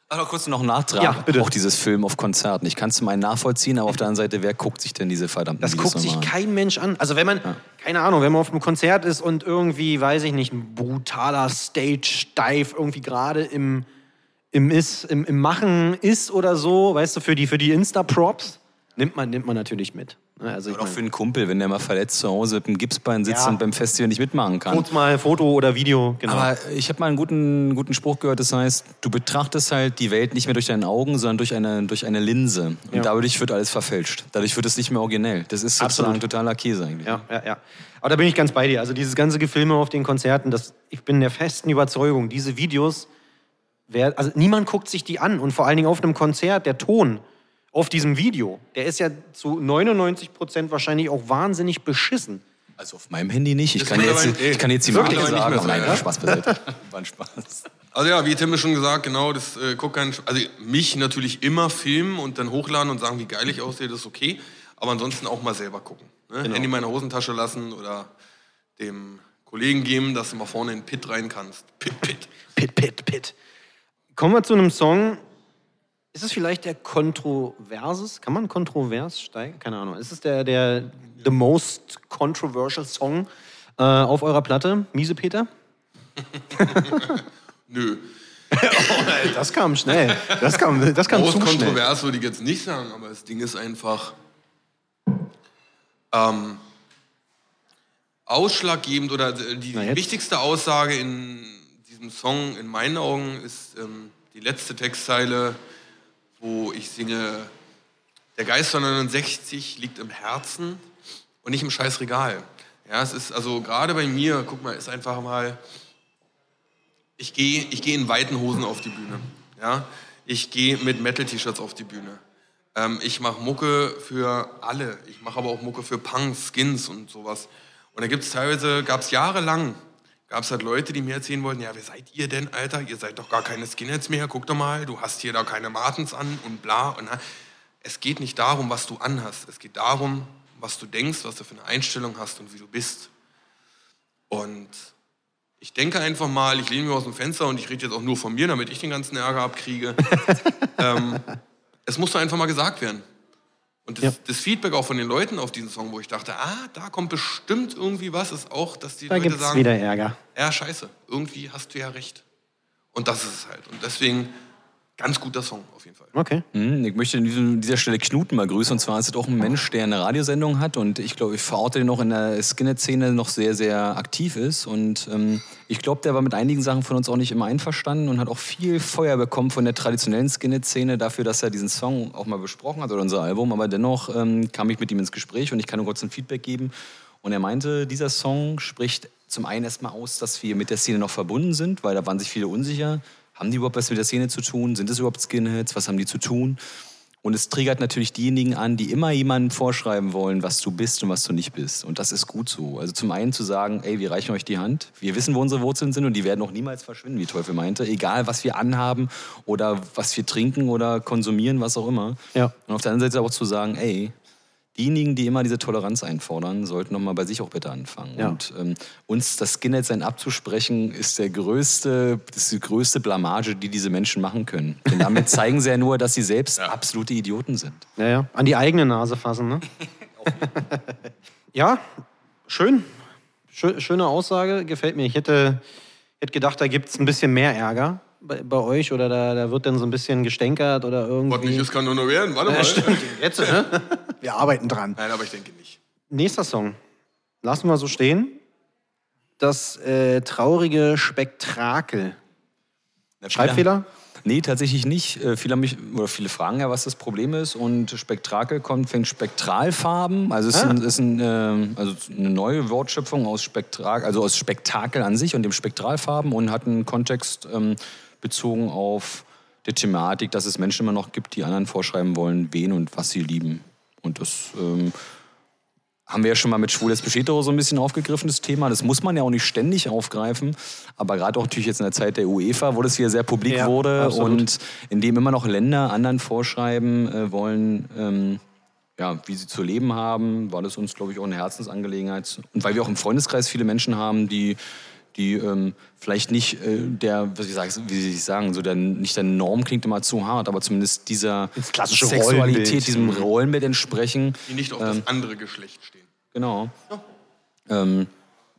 Aber kurz noch ein Nachtrag. Ja, bitte. Auch dieses Film auf Konzerten. Ich kann es zum einen nachvollziehen, aber auf der anderen Seite, wer guckt sich denn diese verdammten Das Videos guckt sich kein Mensch an. Also wenn man, keine Ahnung, wenn man auf einem Konzert ist und irgendwie, weiß ich nicht, ein brutaler Stage-Dive irgendwie gerade im, im, ist, im, im Machen ist oder so, weißt du, für die, für die Insta-Props, nimmt man, nimmt man natürlich mit. Ne, Also Oder auch für einen Kumpel, wenn der mal verletzt zu Hause mit einem Gipsbein sitzt Ja. und beim Festival nicht mitmachen kann. kurz mal Foto oder Video, genau. Aber ich habe mal einen guten, guten Spruch gehört, das heißt, du betrachtest halt die Welt nicht mehr durch deine Augen, sondern durch eine, durch eine Linse. Und Ja. dadurch wird alles verfälscht. Dadurch wird es nicht mehr originell. Das ist sozusagen Absolut. totaler Käse eigentlich. Ja, ja, ja. Aber da bin ich ganz bei dir. Also dieses ganze Gefilme auf den Konzerten, das, ich bin der festen Überzeugung, diese Videos, wer, also niemand guckt sich die an. Und vor allen Dingen auf einem Konzert, der Ton auf diesem Video, der ist ja zu 99 Prozent wahrscheinlich auch wahnsinnig beschissen. Also auf meinem Handy nicht. Ich kann jetzt, ich kann jetzt die Wirklich? Marke sagen. Nicht mehr Nein, ja? Spaß beiseite. War ein Spaß. Also ja, wie Tim schon gesagt, genau, das äh, guckt kein, also mich natürlich immer filmen und dann hochladen und sagen, wie geil ich aussehe, das ist okay. Aber ansonsten auch mal selber gucken. Ne? Handy in meiner Hosentasche lassen oder dem Kollegen geben, dass du mal vorne in den Pit rein kannst. Pit, Pit. Pit, pit, pit. Kommen wir zu einem Song. Ist es vielleicht der kontroverses? Kann man kontrovers steigen? Keine Ahnung. Ist es der, der the most controversial Song äh, auf eurer Platte, Miese Peter? Nö. Das kam schnell. Das kam, das kam zu schnell. kontrovers würde ich jetzt nicht sagen, aber das Ding ist einfach ähm, ausschlaggebend oder die wichtigste Aussage in diesem Song in meinen Augen ist ähm, die letzte Textzeile, wo ich singe, der Geist von 69 liegt im Herzen und nicht im scheiß Regal. Ja, es ist also gerade bei mir, guck mal, ist einfach mal, ich gehe ich geh in weiten Hosen auf die Bühne. Ja? Ich gehe mit Metal-T-Shirts auf die Bühne. Ähm, ich mache Mucke für alle. Ich mache aber auch Mucke für Punks, Skins und sowas. Und da gibt es teilweise, gab es jahrelang, gab es halt Leute, die mir erzählen wollten, ja, wer seid ihr denn, Alter? Ihr seid doch gar keine Skinheads mehr. Guck doch mal, du hast hier da keine Martens an und bla. Und es geht nicht darum, was du anhast. Es geht darum, was du denkst, was du für eine Einstellung hast und wie du bist. Und ich denke einfach mal, ich lehne mich aus dem Fenster und ich rede jetzt auch nur von mir, damit ich den ganzen Ärger abkriege. ähm, es muss doch einfach mal gesagt werden. Und das, Ja. das Feedback auch von den Leuten auf diesen Song, wo ich dachte, ah, da kommt bestimmt irgendwie was, ist auch, dass die Da Leute sagen, wieder Ärger. ja, scheiße, irgendwie hast du ja recht. Und das ist es halt. Und deswegen ganz guter Song auf jeden Fall. Okay. Hm, Ich möchte an dieser Stelle Knuten mal grüßen. Und zwar ist es auch ein Mensch, der eine Radiosendung hat und ich glaube, ich verorte den noch in der Skinhead-Szene noch sehr, sehr aktiv ist. Und ähm, ich glaube, der war mit einigen Sachen von uns auch nicht immer einverstanden und hat auch viel Feuer bekommen von der traditionellen Skinhead-Szene dafür, dass er diesen Song auch mal besprochen hat oder unser Album. Aber dennoch ähm, kam ich mit ihm ins Gespräch und ich kann nur kurz ein Feedback geben. Und er meinte, dieser Song spricht zum einen erstmal aus, dass wir mit der Szene noch verbunden sind, weil da waren sich viele unsicher. Haben die überhaupt was mit der Szene zu tun? Sind es überhaupt Skinheads? Was haben die zu tun? Und es triggert natürlich diejenigen an, die immer jemandem vorschreiben wollen, was du bist und was du nicht bist. Und das ist gut so. Also zum einen zu sagen, ey, wir reichen euch die Hand. Wir wissen, wo unsere Wurzeln sind und die werden auch niemals verschwinden, wie Teufel meinte. Egal, was wir anhaben oder was wir trinken oder konsumieren, was auch immer. Ja. Und auf der anderen Seite auch zu sagen, ey, diejenigen, die immer diese Toleranz einfordern, sollten noch mal bei sich auch bitte anfangen. Ja. Und ähm, uns das Skinhead-Sein abzusprechen, ist der größte, das ist die größte Blamage, die diese Menschen machen können. Denn damit zeigen sie ja nur, dass sie selbst absolute Idioten sind. Ja, ja. An die eigene Nase fassen, ne? ja, schön. Schö- Schöne Aussage, gefällt mir. Ich hätte, hätte gedacht, da gibt es ein bisschen mehr Ärger bei, bei euch oder da, da wird dann so ein bisschen gestänkert oder irgendwie. Gott nicht, es kann nur noch werden. Warte mal. ja, stimmt. Jetzt, ne? Wir arbeiten dran. Nein, aber ich denke nicht. Nächster Song. Lassen wir so stehen. Das äh, traurige Spektakel. Schreibfehler? Nee, tatsächlich nicht. Äh, Viele, haben mich, oder viele fragen ja, was das Problem ist. Und Spektrakel kommt von Spektralfarben. Also es ist, Ah. ein, ist ein, ähm, also eine neue Wortschöpfung aus Spektrak, also aus Spektakel an sich und dem Spektralfarben und hat einen Kontext ähm, bezogen auf die Thematik, dass es Menschen immer noch gibt, die anderen vorschreiben wollen, wen und was sie lieben. Und das ähm, haben wir ja schon mal mit Schwul Lesbisch Hetero so ein bisschen aufgegriffen, das Thema. Das muss man ja auch nicht ständig aufgreifen. Aber gerade auch natürlich jetzt in der Zeit der UEFA, wo das hier sehr publik Ja, wurde absolut. und in dem immer noch Länder anderen vorschreiben äh, wollen, ähm, ja, wie sie zu leben haben, war das uns, glaube ich, auch eine Herzensangelegenheit. Und weil wir auch im Freundeskreis viele Menschen haben, die die ähm, vielleicht nicht äh, der, was ich sag, wie Sie sagen, so der, nicht der Norm klingt immer zu hart, aber zumindest dieser Sexualität, Rollenbild. diesem Rollenbild entsprechen. Die nicht auf Ähm. das andere Geschlecht stehen. Genau. Ähm,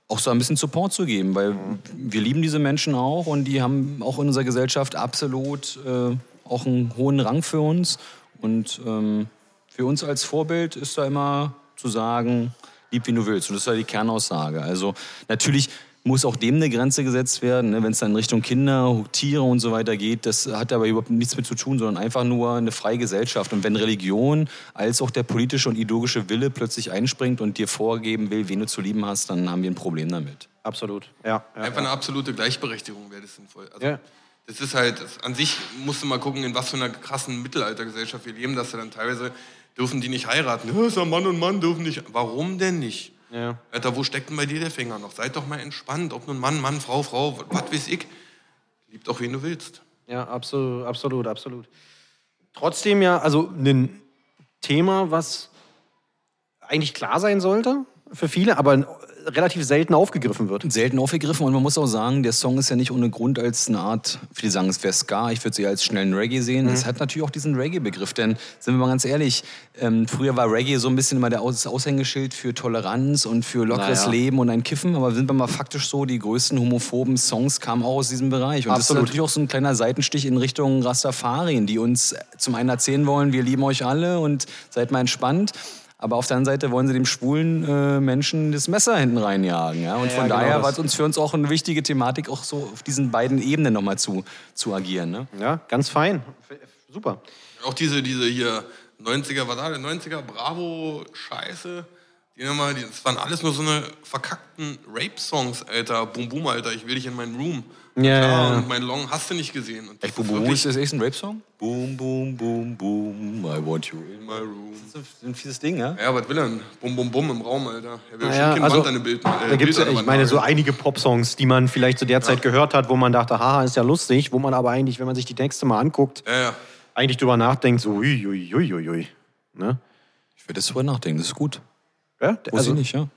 auch so ein bisschen Support zu geben, weil wir lieben diese Menschen auch und die haben auch in unserer Gesellschaft absolut äh, auch einen hohen Rang für uns. Und ähm, für uns als Vorbild ist da immer zu sagen, lieb wie du willst. Und das ist ja die Kernaussage. Also natürlich muss auch dem eine Grenze gesetzt werden, ne? wenn es dann in Richtung Kinder, Tiere und so weiter geht. Das hat aber überhaupt nichts mit zu tun, sondern einfach nur eine freie Gesellschaft. Und wenn Religion als auch der politische und ideologische Wille plötzlich einspringt und dir vorgeben will, wen du zu lieben hast, dann haben wir ein Problem damit. Absolut, ja. ja Einfach eine absolute Gleichberechtigung wäre das sinnvoll. Also, Ja. Das ist halt, das, an sich musst du mal gucken, in was für einer krassen Mittelaltergesellschaft wir leben, dass du dann teilweise dürfen die nicht heiraten. Ja, ist ja Mann und Mann dürfen nicht. Warum denn nicht? Ja. Alter, wo steckt denn bei dir der Finger noch? Seid doch mal entspannt. Ob nun Mann, Mann, Frau, Frau, was weiß ich. Lieb doch, wen du willst. Ja, absolut, absolut, absolut. Trotzdem ja, also ein Thema, was eigentlich klar sein sollte für viele, aber relativ selten aufgegriffen wird. Selten aufgegriffen und man muss auch sagen, der Song ist ja nicht ohne Grund als eine Art, viele sagen es wäre Ska, ich würde sie als schnellen Reggae sehen. Es hat natürlich auch diesen Reggae-Begriff, denn sind wir mal ganz ehrlich, ähm, früher war Reggae so ein bisschen immer der Aus das Aushängeschild für Toleranz und für lockeres Naja. Leben und ein Kiffen, aber sind wir mal faktisch so, die größten homophoben Songs kamen auch aus diesem Bereich. Und das Absolut. ist natürlich auch so ein kleiner Seitenstich in Richtung Rastafarien, die uns zum einen erzählen wollen, wir lieben euch alle und seid mal entspannt. Aber auf der anderen Seite wollen sie dem schwulen äh, Menschen das Messer hinten reinjagen. Ja? Und Ja, von genau daher das. war es uns für uns auch eine wichtige Thematik, auch so auf diesen beiden Ebenen nochmal zu, zu agieren. Ne? Ja, ganz fein. Super. Auch diese, diese hier 90er, was war der 90er, Bravo-Scheiße. Die nochmal, das waren alles nur so eine verkackten Rape-Songs, Alter. Boom, boom, Alter, ich will dich in meinen Room. Ja, ja, ja. Und mein Long hast du nicht gesehen. Und das Echt, Boom ist Boom wirklich ist das echt ein Rape-Song? Boom, boom, boom, boom, I want you in my room. Das ist ein fieses Ding, ja? Ja, was will er denn? Bum, bum, bum im Raum, Alter. Er will Naja, schon kein also, Wand an den Bild, äh, da gibt's ja, Bild ich meine, so einige Popsongs, die man vielleicht zu der Zeit gehört hat, wo man dachte, haha, ist ja lustig, wo man aber eigentlich, wenn man sich die Texte mal anguckt, Ja, ja. eigentlich drüber nachdenkt, so ui, ui, ui, ui, ui. Ne? Ich werde jetzt drüber nachdenken, das ist gut. Ja, Muss also, ich nicht, ja.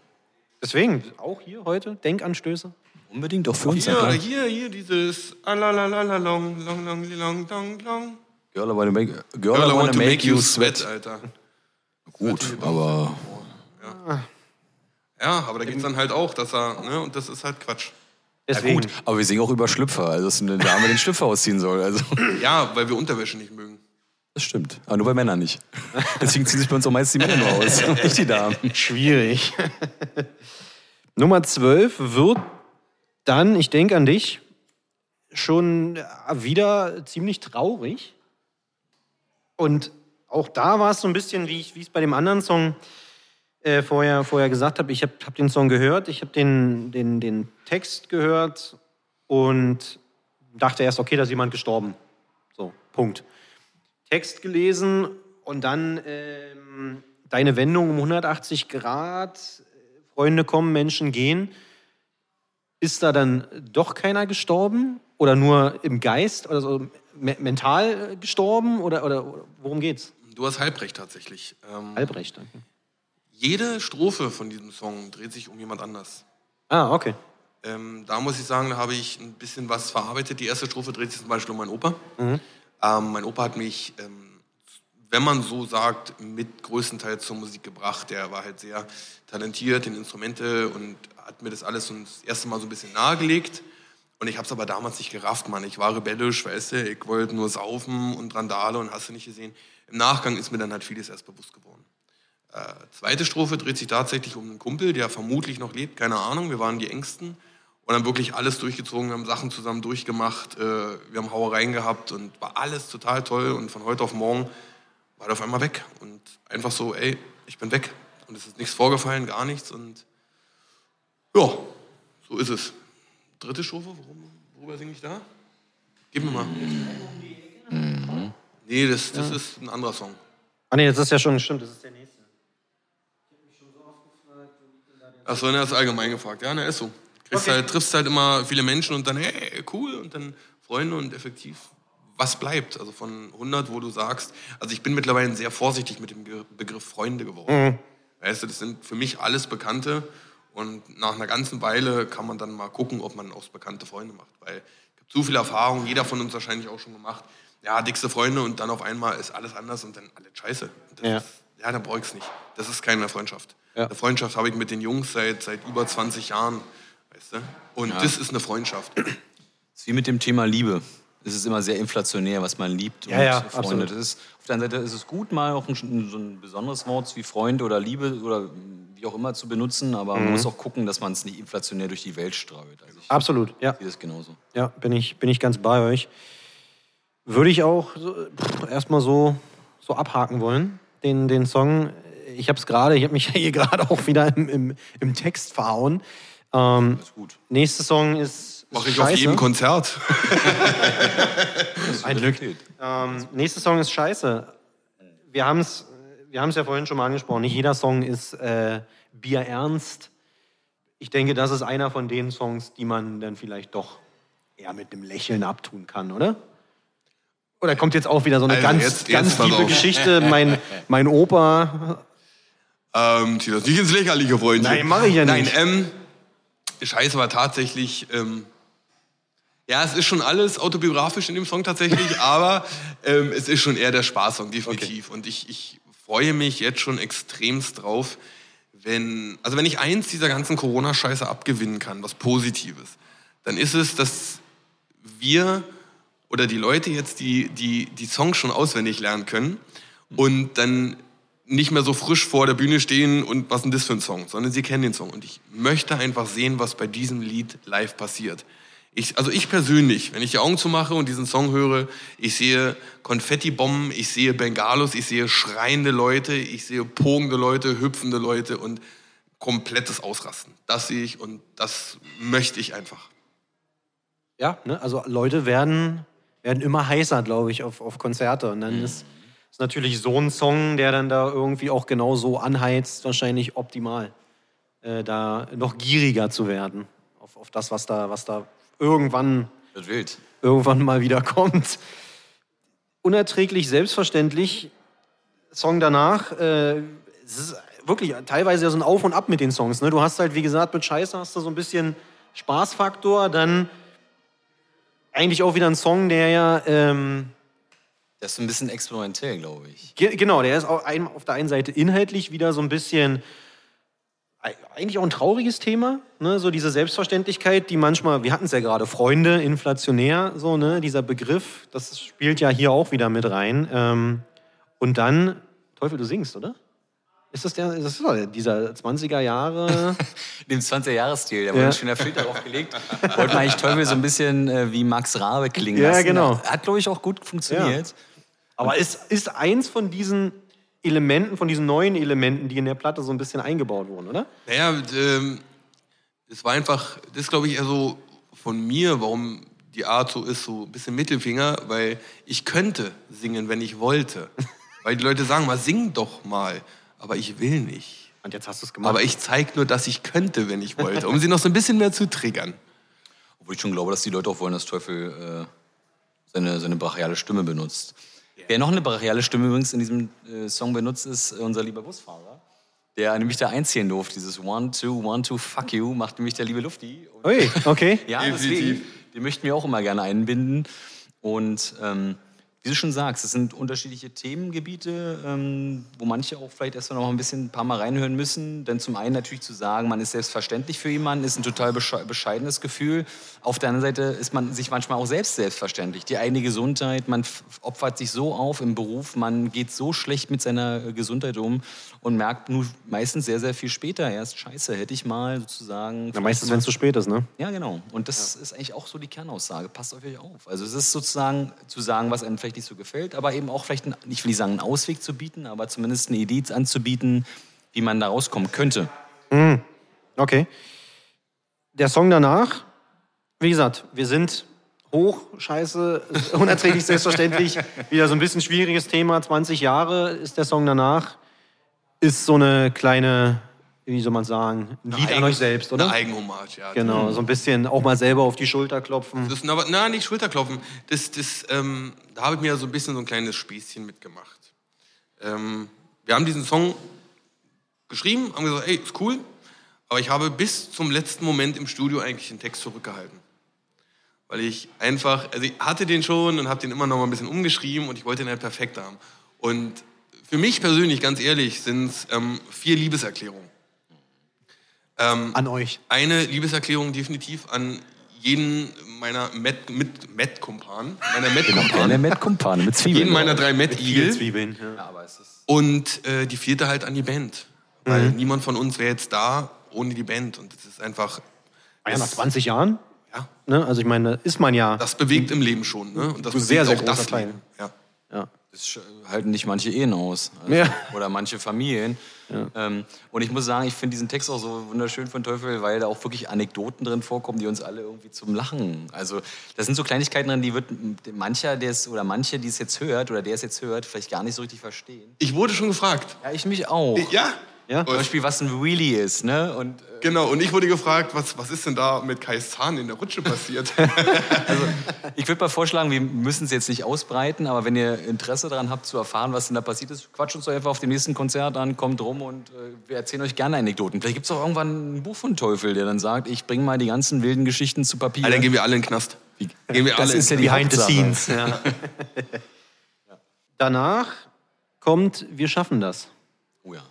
deswegen, auch hier heute, Denkanstöße. Unbedingt, auch für uns. Ja, Hier, hier, hier, dieses Alalalala, long, long, long, long, long, long. Girl, I wanna make, girl, Girl, I wanna make you sweat. Alter. Gut, aber Ja, aber da geht's dann halt auch, dass er, ne, und das ist halt Quatsch. Deswegen. gut. Aber wir singen auch über Schlüpfer, also dass eine Dame den Schlüpfer ausziehen soll. Also, Ja, weil wir Unterwäsche nicht mögen. das stimmt. Aber nur bei Männern nicht. Deswegen ziehen sich bei uns auch meist die Männer nur aus, nicht die Damen. Schwierig. Nummer 12 wird dann, ich denke an dich, schon wieder ziemlich traurig. Und auch da war es so ein bisschen, wie ich wie ich es bei dem anderen Song äh, vorher, vorher gesagt habe. Ich habe hab den Song gehört, ich habe den, den, den Text gehört und dachte erst, okay, da ist jemand gestorben. So, Punkt. Text gelesen und dann ähm, deine Wendung um 180 Grad, äh, Freunde kommen, Menschen gehen. Ist da dann doch keiner gestorben? Oder nur im Geist oder so me mental gestorben? Oder, oder, worum geht's? Du hast Halbrecht tatsächlich. Ähm, Albrecht. Okay. jede Strophe von diesem Song dreht sich um jemand anders. Ah, okay. Ähm, da muss ich sagen, da habe ich ein bisschen was verarbeitet. Die erste Strophe dreht sich zum Beispiel um meinen Opa. Ähm, mein Opa hat mich, ähm, wenn man so sagt, mit größtenteils zur Musik gebracht. Der war halt sehr talentiert in Instrumente und hat mir das alles das erste Mal so ein bisschen nahegelegt. Und ich habe es aber damals nicht gerafft, Mann. Ich war rebellisch, weißt du, ich wollte nur saufen und Randale und hast du nicht gesehen. Im Nachgang ist mir dann halt vieles erst bewusst geworden. Äh, zweite Strophe dreht sich tatsächlich um einen Kumpel, der vermutlich noch lebt, keine Ahnung. Wir waren die Ängsten und haben wirklich alles durchgezogen. Wir haben Sachen zusammen durchgemacht, äh, wir haben Hauereien gehabt und war alles total toll. Und von heute auf morgen war der auf einmal weg. Und einfach so, ey, ich bin weg. Und es ist nichts vorgefallen, gar nichts. Und ja, so ist es. Dritte Strophe, worum, worüber singe ich da? Gib mir mal. Nee, das, das ist ein anderer Song. Ah, nee, das ist ja schon, stimmt, das ist der nächste. Achso, ne, das ist allgemein gefragt. Ja, ne, ist so. Kriegst halt, triffst halt immer viele Menschen und dann, hey, cool, und dann Freunde und effektiv, was bleibt? Also von 100, wo du sagst, also ich bin mittlerweile sehr vorsichtig mit dem Begriff Freunde geworden. Weißt du, das sind für mich alles Bekannte und nach einer ganzen Weile kann man dann mal gucken, ob man aus bekannte Freunde macht, weil ich habe zu viel Erfahrung, jeder von uns wahrscheinlich auch schon gemacht. Ja, dickste Freunde und dann auf einmal ist alles anders und dann alles scheiße. Und das Ja. Ist, ja, dann brauch ich's nicht. Das ist keine Freundschaft. Ja. Eine Freundschaft habe ich mit den Jungs seit, seit über 20 Jahren. Weißt du? Und das ist eine Freundschaft. Das ist wie mit dem Thema Liebe. Es ist immer sehr inflationär, was man liebt Ja, ja, Freunde. absolut. Das ist, auf der einen Seite ist es gut, mal auch ein, so ein besonderes Wort wie Freund oder Liebe oder wie auch immer zu benutzen, aber Mhm. man muss auch gucken, dass man es nicht inflationär durch die Welt streut. Also ich Absolut, ja. sehe das genauso. Ja, bin ich, bin ich ganz bei euch. Würde ich auch so, pff, erstmal so, so abhaken wollen, den, den Song. Ich habe es gerade, ich habe mich hier gerade auch wieder im, im, im Text verhauen. Ähm, Ist gut. nächster Song ist. Mache ich auf scheiße. jedem Konzert. Ein Glück. Ähm, nächster Song ist scheiße. Wir haben es wir haben's ja vorhin schon mal angesprochen. Nicht jeder Song ist äh, bierernst. Ich denke, das ist einer von den Songs, die man dann vielleicht doch eher mit einem Lächeln abtun kann, oder? Oder kommt jetzt auch wieder so eine Also ganz, jetzt- ganz jetzt tiefe. Geschichte? Mein, mein Opa. Ähm, zieh das nicht ins Lächerliche, Freundchen. Nein, mach ich ja Nein, nicht. ähm, Scheiße war tatsächlich, ähm, ja, es ist schon alles autobiografisch in dem Song tatsächlich, aber ähm, es ist schon eher der Spaßsong, definitiv. Und ich, ich freue mich jetzt schon extremst drauf, wenn, also wenn ich eins dieser ganzen Corona-Scheiße abgewinnen kann, was Positives, dann ist es, dass wir oder die Leute jetzt die, die, die Songs schon auswendig lernen können und dann nicht mehr so frisch vor der Bühne stehen und was ist denn das für ein Song, sondern sie kennen den Song. Und ich möchte einfach sehen, was bei diesem Lied live passiert. Ich, also ich persönlich, wenn ich die Augen zumache und diesen Song höre, ich sehe Konfettibomben, ich sehe Bengalos, ich sehe schreiende Leute, ich sehe pogende Leute, hüpfende Leute und komplettes Ausrasten. Das sehe ich und das möchte ich einfach. Ja, ne? also Leute werden, werden immer heißer, glaube ich, auf, auf Konzerte. Und dann ist, ist natürlich so ein Song, der dann da irgendwie auch genau so anheizt, wahrscheinlich optimal, äh, da noch gieriger zu werden auf, auf das, was da, was da irgendwann, irgendwann mal wieder kommt. Unerträglich, selbstverständlich. Song danach, äh, es ist wirklich teilweise ja so ein Auf und Ab mit den Songs. Ne? Du hast halt, wie gesagt, mit Scheiße hast du so ein bisschen Spaßfaktor, dann eigentlich auch wieder ein Song, der ja, ähm, Das ist ein bisschen experimentell, glaube ich. ge genau, der ist auch ein, auf der einen Seite inhaltlich wieder so ein bisschen, eigentlich auch ein trauriges Thema, ne? so diese Selbstverständlichkeit, die manchmal, wir hatten es ja gerade, Freunde, inflationär, so, ne? dieser Begriff, das spielt ja hier auch wieder mit rein. Ähm, und dann, Teufel, du singst, oder? Ist das der, das ist dieser 20er Jahre? Dem 20er-Jahresstil, da wurde Ja. ein schöner Filter draufgelegt. Wollte man eigentlich Teufel so ein bisschen äh, wie Max Rabe klingen Ja, lassen. genau. Hat, glaube ich, auch gut funktioniert. Aber ist, ist eins von diesen Elementen, von diesen neuen Elementen, die in der Platte so ein bisschen eingebaut wurden, oder? Naja, ähm, es war einfach, das glaube ich eher so von mir, warum die Art so ist, so ein bisschen Mittelfinger, weil ich könnte singen, wenn ich wollte. weil die Leute sagen mal, sing doch mal. Aber ich will nicht. Und jetzt hast du es gemacht. Aber ich zeige nur, dass ich könnte, wenn ich wollte, um sie noch so ein bisschen mehr zu triggern. Obwohl ich schon glaube, dass die Leute auch wollen, dass Teufel äh, seine, seine brachiale Stimme benutzt. Wer noch eine brachiale Stimme übrigens in diesem äh, Song benutzt, ist unser lieber Busfahrer. Der nämlich da einzählen durfte. Dieses One, Two, One, Two, Fuck You macht nämlich der liebe Lufti. Und Ui, okay. Ja, deswegen. Den möchten wir auch immer gerne einbinden. Und ähm, wie du schon sagst, es sind unterschiedliche Themengebiete, ähm, wo manche auch vielleicht erst noch ein bisschen ein paar Mal reinhören müssen. Denn zum einen natürlich zu sagen, man ist selbstverständlich für jemanden, ist ein total besche bescheidenes Gefühl. Auf der anderen Seite ist man sich manchmal auch selbst selbstverständlich. Die eigene Gesundheit, man opfert sich so auf im Beruf, man geht so schlecht mit seiner äh, Gesundheit um und merkt nur meistens sehr, sehr viel später erst, scheiße, hätte ich mal sozusagen... Na, meistens, wenn es zu spät ist, ne? Ja, genau. Und das ist eigentlich auch so die Kernaussage. Passt auf euch auf. Also es ist sozusagen zu sagen, was einem vielleicht nicht so gefällt, aber eben auch vielleicht, ein, ich will nicht sagen, einen Ausweg zu bieten, aber zumindest eine Idee anzubieten, wie man da rauskommen könnte. Okay. Der Song danach, wie gesagt, wir sind hoch, scheiße, unerträglich selbstverständlich. Wieder so ein bisschen schwieriges Thema. 20 Jahre ist der Song danach. Ist so eine kleine, wie soll man sagen, ein Lied an Eigen- euch selbst, oder? Eine Eigenhommage, ja. Genau, so ein bisschen auch mal selber auf die Schulter klopfen. Das aber, na, nicht Schulterklopfen. Das, das, ähm, da habe ich mir so ein bisschen so ein kleines Späßchen mitgemacht. Ähm, wir haben diesen Song geschrieben, haben gesagt, ey, ist cool, aber ich habe bis zum letzten Moment im Studio eigentlich den Text zurückgehalten. Weil ich einfach, also ich hatte den schon und habe den immer noch mal ein bisschen umgeschrieben und ich wollte den halt perfekt haben. Und für mich persönlich, ganz ehrlich, sind es ähm, vier Liebeserklärungen. Ähm, an euch. Eine Liebeserklärung definitiv an jeden meiner Met, mit Met-Kumpanen, meiner Met-Kumpanen. Met-Kumpane mit Zwiebeln. Jeden meiner drei Met-Igel. Zwiebeln, ja. Und äh, die vierte halt an die Band. Weil Mhm. niemand von uns wäre jetzt da ohne die Band. Und das ist einfach... Ah ja, nach das- 20 Jahren? Ja, Ne? Also ich meine, ist man ja. das bewegt im Leben schon. Ne? Und das bewegt Sehr, sehr auch das Teil. Leben. Ja. ja. Das halten nicht manche Ehen aus. Also, Ja. Oder manche Familien. Ähm, und ich muss sagen, ich finde diesen Text auch so wunderschön von Teufel, weil da auch wirklich Anekdoten drin vorkommen, die uns alle irgendwie zum Lachen. Also, das sind so Kleinigkeiten drin, die wird mancher, der es oder manche, die es jetzt hört oder der es jetzt hört, vielleicht gar nicht so richtig verstehen. Ich wurde schon gefragt. Ja, ich mich auch. Ja? Ja? Zum Beispiel, was ein Wheelie ist, ne? Und äh, Genau, und ich wurde gefragt, was, was ist denn da mit Kais Zahn in der Rutsche passiert? ich würde mal vorschlagen, wir müssen es jetzt nicht ausbreiten, aber wenn ihr Interesse daran habt zu erfahren, was denn da passiert ist, quatscht uns doch einfach auf dem nächsten Konzert an, kommt rum und äh, wir erzählen euch gerne Anekdoten. Vielleicht gibt es auch irgendwann ein Buch von Teufel, der dann sagt, ich bringe mal die ganzen wilden Geschichten zu Papier. Alter, dann gehen wir alle in den Knast. Gehen wir Das alle ist ja die Behind the scenes. Ja. Danach kommt, wir schaffen das. Oh ja.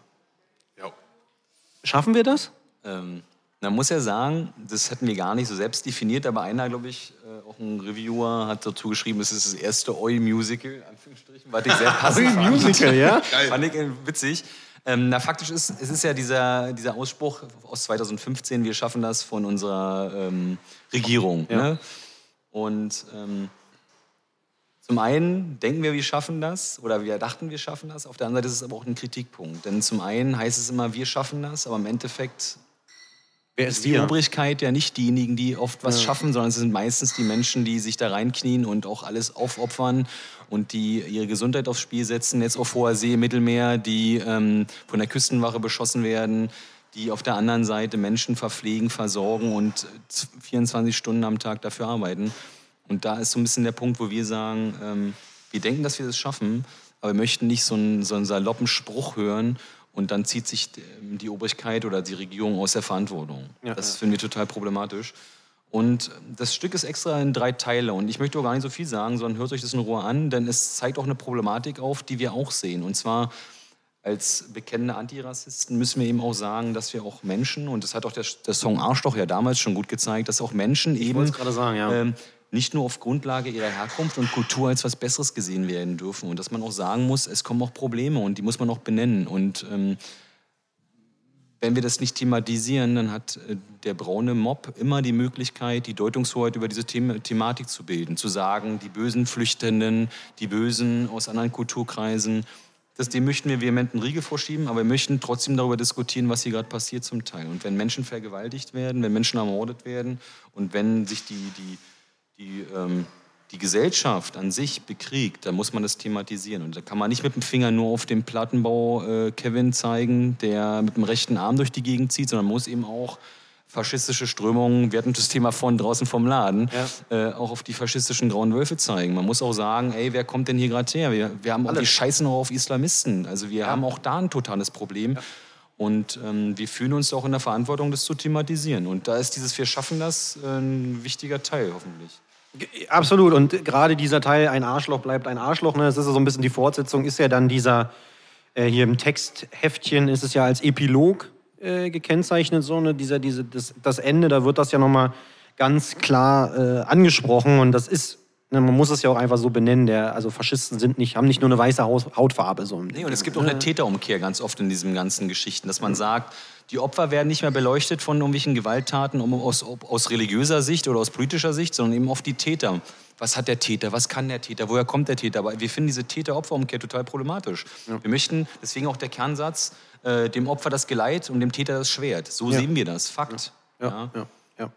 Schaffen wir das? Ähm, man muss ja sagen, das hätten wir gar nicht so selbst definiert, aber einer, glaube ich, äh, auch ein Reviewer hat dazu geschrieben, es ist das erste Oi-Musical, Anführungsstrichen, was ich sehr passend fand. Musical, ja? Geil. Fand ich äh, witzig. Ähm, na, faktisch ist, es ist ja dieser, dieser Ausspruch aus 2015, wir schaffen das von unserer ähm, Regierung. Ja. Ne? Und ähm, zum einen denken wir, wir schaffen das oder wir dachten, wir schaffen das. Auf der anderen Seite ist es aber auch ein Kritikpunkt. Denn zum einen heißt es immer, wir schaffen das, aber im Endeffekt Wer ist die Obrigkeit ja nicht diejenigen, die oft was schaffen, sondern es sind meistens die Menschen, die sich da reinknien und auch alles aufopfern und die ihre Gesundheit aufs Spiel setzen. Jetzt auf hoher See, Mittelmeer, die ähm, von der Küstenwache beschossen werden, die auf der anderen Seite Menschen verpflegen, versorgen und äh, 24 Stunden am Tag dafür arbeiten. Und da ist so ein bisschen der Punkt, wo wir sagen, ähm, wir denken, dass wir das schaffen, aber wir möchten nicht so einen, so einen saloppen Spruch hören und dann zieht sich ähm, die Obrigkeit oder die Regierung aus der Verantwortung. das finden wir total problematisch. Und das Stück ist extra in drei Teile. Und ich möchte auch gar nicht so viel sagen, sondern hört euch das in Ruhe an, denn es zeigt auch eine Problematik auf, die wir auch sehen. Und zwar als bekennende Antirassisten müssen wir eben auch sagen, dass wir auch Menschen, und das hat auch der, der Song Arschloch ja damals schon gut gezeigt, dass auch Menschen eben wollte es gerade sagen, ja. ähm, nicht nur auf Grundlage ihrer Herkunft und Kultur als was Besseres gesehen werden dürfen. Und dass man auch sagen muss, es kommen auch Probleme und die muss man auch benennen. Und ähm, wenn wir das nicht thematisieren, dann hat äh, der braune Mob immer die Möglichkeit, die Deutungshoheit über diese Thema Thematik zu bilden. Zu sagen, die bösen Flüchtenden, die Bösen aus anderen Kulturkreisen, das, dem möchten wir vehement einen Riegel vorschieben, aber wir möchten trotzdem darüber diskutieren, was hier gerade passiert zum Teil. Und wenn Menschen vergewaltigt werden, wenn Menschen ermordet werden und wenn sich die, die, die, ähm, die Gesellschaft an sich bekriegt, dann muss man das thematisieren. Und da kann man nicht mit dem Finger nur auf den Plattenbau äh, Kevin zeigen, der mit dem rechten Arm durch die Gegend zieht, sondern muss eben auch faschistische Strömungen, wir hatten das Thema von draußen vom Laden, äh, auch auf die faschistischen grauen Wölfe zeigen. Man muss auch sagen, ey, wer kommt denn hier gerade her? Wir, wir haben auch die Scheißen auch auf Islamisten. Also wir haben auch da ein totales Problem. Und ähm, wir fühlen uns auch in der Verantwortung, das zu thematisieren. Und da ist dieses Wir schaffen das äh, ein wichtiger Teil, hoffentlich. Absolut. Und gerade dieser Teil, ein Arschloch bleibt ein Arschloch, ne? das ist ja so ein bisschen die Fortsetzung, ist ja dann dieser, äh, hier im Textheftchen ist es ja als Epilog äh, gekennzeichnet, so, ne? dieser, diese, das, das Ende, da wird das ja nochmal ganz klar äh, angesprochen und das ist, man muss es ja auch einfach so benennen, der, also Faschisten sind nicht, haben nicht nur eine weiße Hautfarbe. So. Nee, und es gibt auch eine Täterumkehr ganz oft in diesen ganzen Geschichten, dass man sagt, die Opfer werden nicht mehr beleuchtet von irgendwelchen Gewalttaten um, aus, aus religiöser Sicht oder aus politischer Sicht, sondern eben oft die Täter. Was hat der Täter? Was kann der Täter? Woher kommt der Täter? Aber wir finden diese Täter-Opfer-Umkehr total problematisch. Wir möchten, deswegen auch der Kernsatz, äh, dem Opfer das Geleit und dem Täter das Schwert. So Ja. sehen wir das. Fakt. Ja, ja, ja.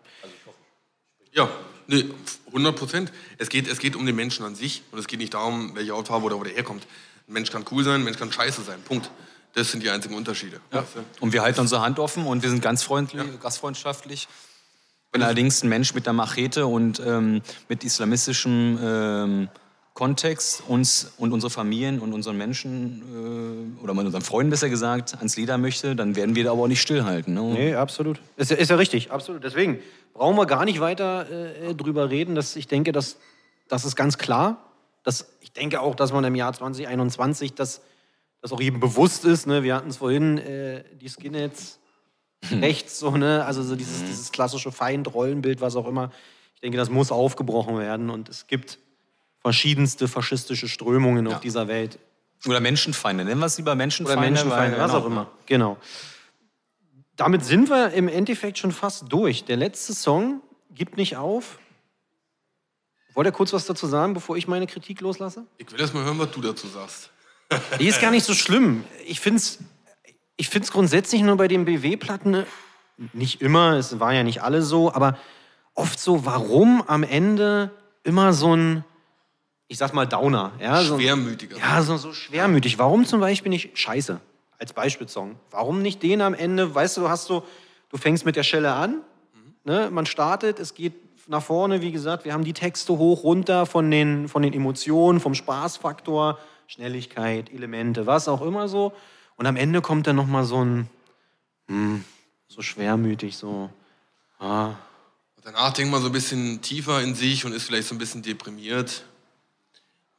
Ja, nee, 100 Prozent. Es geht, es geht um den Menschen an sich und es geht nicht darum, welche Hautfarbe oder wo der herkommt. Ein Mensch kann cool sein, ein Mensch kann scheiße sein. Punkt. Das sind die einzigen Unterschiede. Du? Und wir halten unsere Hand offen und wir sind ganz freundlich, gastfreundschaftlich. Wenn allerdings ein Mensch mit einer Machete und ähm, mit islamistischem ähm, Kontext uns und unsere Familien und unseren Menschen äh, oder mit unseren Freunden besser gesagt ans Leder möchte, dann werden wir da aber auch nicht stillhalten. Ne? Nee, absolut. Ist, ist ja richtig, absolut. Deswegen brauchen wir gar nicht weiter äh, drüber reden. Dass ich denke, dass, das ist ganz klar. Dass, ich denke auch, dass man im Jahr 2021 das, das auch jedem bewusst ist. Ne? Wir hatten es vorhin, äh, die Skinheads rechts, so, ne? Also so dieses, dieses klassische Feind-Rollenbild, was auch immer. Ich denke, das muss aufgebrochen werden und es gibt verschiedenste faschistische Strömungen Ja. auf dieser Welt. Oder Menschenfeinde. Nennen wir es lieber Menschenfeinde. Oder Menschenfeinde, weil- was genau. auch immer. Genau. Damit sind wir im Endeffekt schon fast durch. Der letzte Song gibt nicht auf. Wollt ihr kurz was dazu sagen, bevor ich meine Kritik loslasse? Ich will erst mal hören, was du dazu sagst. Die ist gar nicht so schlimm. Ich finde es ich find's grundsätzlich nur bei den BW-Platten, nicht immer, es waren ja nicht alle so, aber oft so, warum am Ende immer so ein, ich sag mal, Downer. Ja, so, Schwermütiger. ja, so, so schwermütig. Warum zum Beispiel nicht Scheiße als Beispielsong? Warum nicht den am Ende, weißt du, du hast so, du fängst mit der Schelle an, ne, man startet, es geht nach vorne, wie gesagt, wir haben die Texte hoch, runter von den, von den Emotionen, vom Spaßfaktor, Schnelligkeit, Elemente, was auch immer so. Und am Ende kommt dann nochmal so ein, hm, so schwermütig, so, ah, Danach denkt man so ein bisschen tiefer in sich und ist vielleicht so ein bisschen deprimiert.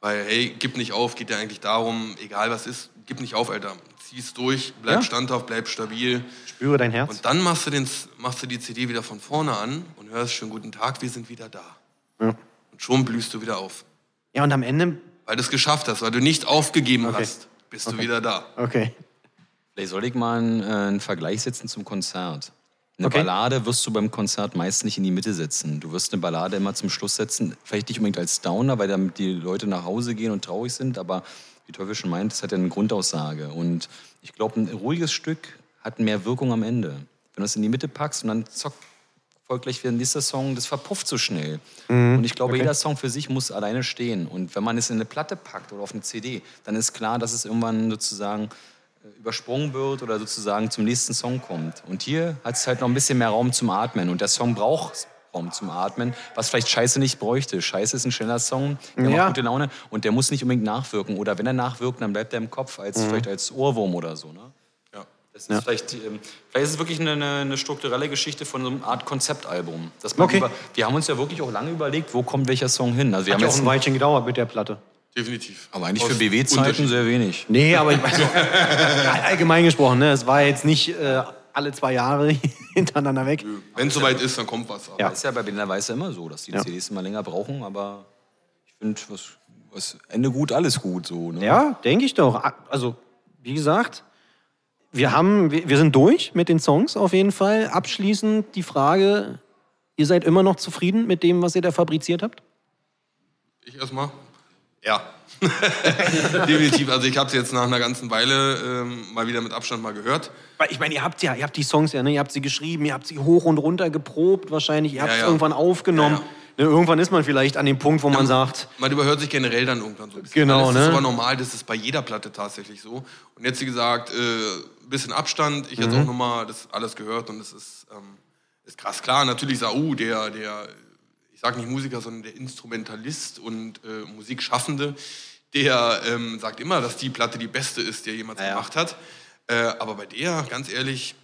Weil, hey, gib nicht auf, geht ja eigentlich darum, egal was ist, gib nicht auf, Alter. Zieh's durch, bleib Ja. standhaft, bleib stabil. spüre dein Herz. Und dann machst du, den, machst du die CD wieder von vorne an und hörst schönen guten Tag, wir sind wieder da. Ja. Und schon blühst du wieder auf. Ja, und am Ende, Weil du es geschafft hast, weil du nicht aufgegeben Okay. hast, bist du wieder da. okay. Vielleicht soll ich mal einen, äh, einen Vergleich setzen zum Konzert. Eine Okay. Ballade wirst du beim Konzert meist nicht in die Mitte setzen. Du wirst eine Ballade immer zum Schluss setzen, vielleicht nicht unbedingt als Downer, weil damit die Leute nach Hause gehen und traurig sind, aber wie Teufel schon meint, es hat ja eine Grundaussage. Und ich glaube, ein ruhiges Stück hat mehr Wirkung am Ende. Wenn du es in die Mitte packst und dann zock, folgt gleich wieder ein nächster Song, das verpufft so schnell. und ich glaube, jeder Song für sich muss alleine stehen. Und wenn man es in eine Platte packt oder auf eine CD, dann ist klar, dass es irgendwann sozusagen übersprungen wird oder sozusagen zum nächsten Song kommt. Und hier hat es halt noch ein bisschen mehr Raum zum Atmen. Und der Song braucht Raum zum Atmen, was vielleicht Scheiße nicht bräuchte. Scheiße ist ein schneller Song, der Ja. macht gute Laune und der muss nicht unbedingt nachwirken. Oder wenn er nachwirkt, dann bleibt er im Kopf, als, vielleicht als Ohrwurm oder so. Ne? Ja. Das ist vielleicht, ähm, vielleicht ist es wirklich eine, eine, strukturelle Geschichte von so einer Art Konzeptalbum. Dass Okay. über, wir haben uns ja wirklich auch lange überlegt, wo kommt welcher Song hin. Also wir Hat haben ja auch jetzt ein Weilchen gedauert mit der Platte. Definitiv. aber eigentlich Aus für BW-Zeiten sehr wenig. Nee, aber ich meine, allgemein gesprochen, ne? es war jetzt nicht äh, alle zwei Jahre hintereinander weg. Wenn es soweit ist, dann kommt was. Aber Ja. Ist ja bei Berliner Weiß ja immer so, dass die Ja. CDs immer länger brauchen, aber ich finde, was, was Ende gut, alles gut. So, ne? Ja, denke ich doch. Also, wie gesagt, wir, haben, wir, wir sind durch mit den Songs auf jeden Fall. Abschließend die Frage, ihr seid immer noch zufrieden mit dem, was ihr da fabriziert habt? Ich erstmal? Ja. Definitiv. Also ich habe es jetzt nach einer ganzen Weile ähm, mal wieder mit Abstand mal gehört. Weil ich meine, ihr habt ja, ihr habt die Songs ja, ne? ihr habt sie geschrieben, ihr habt sie hoch und runter geprobt wahrscheinlich, ihr habt Ja, es ja. irgendwann aufgenommen. Ja, Ne, irgendwann ist man vielleicht an dem Punkt, wo man sagt, Man überhört sich generell dann irgendwann so ein bisschen. Genau, das ne? ist aber normal, das ist bei jeder Platte tatsächlich so. Und jetzt, wie gesagt, äh, ein bisschen Abstand. Ich Mhm. jetzt auch nochmal das alles gehört und es ist, ähm, ist krass. Klar, natürlich Sau, der, der, ich sage nicht Musiker, sondern der Instrumentalist und äh, Musikschaffende, der ähm, sagt immer, dass die Platte die beste ist, die er jemals Ja. gemacht hat. Äh, aber bei der, ganz ehrlich,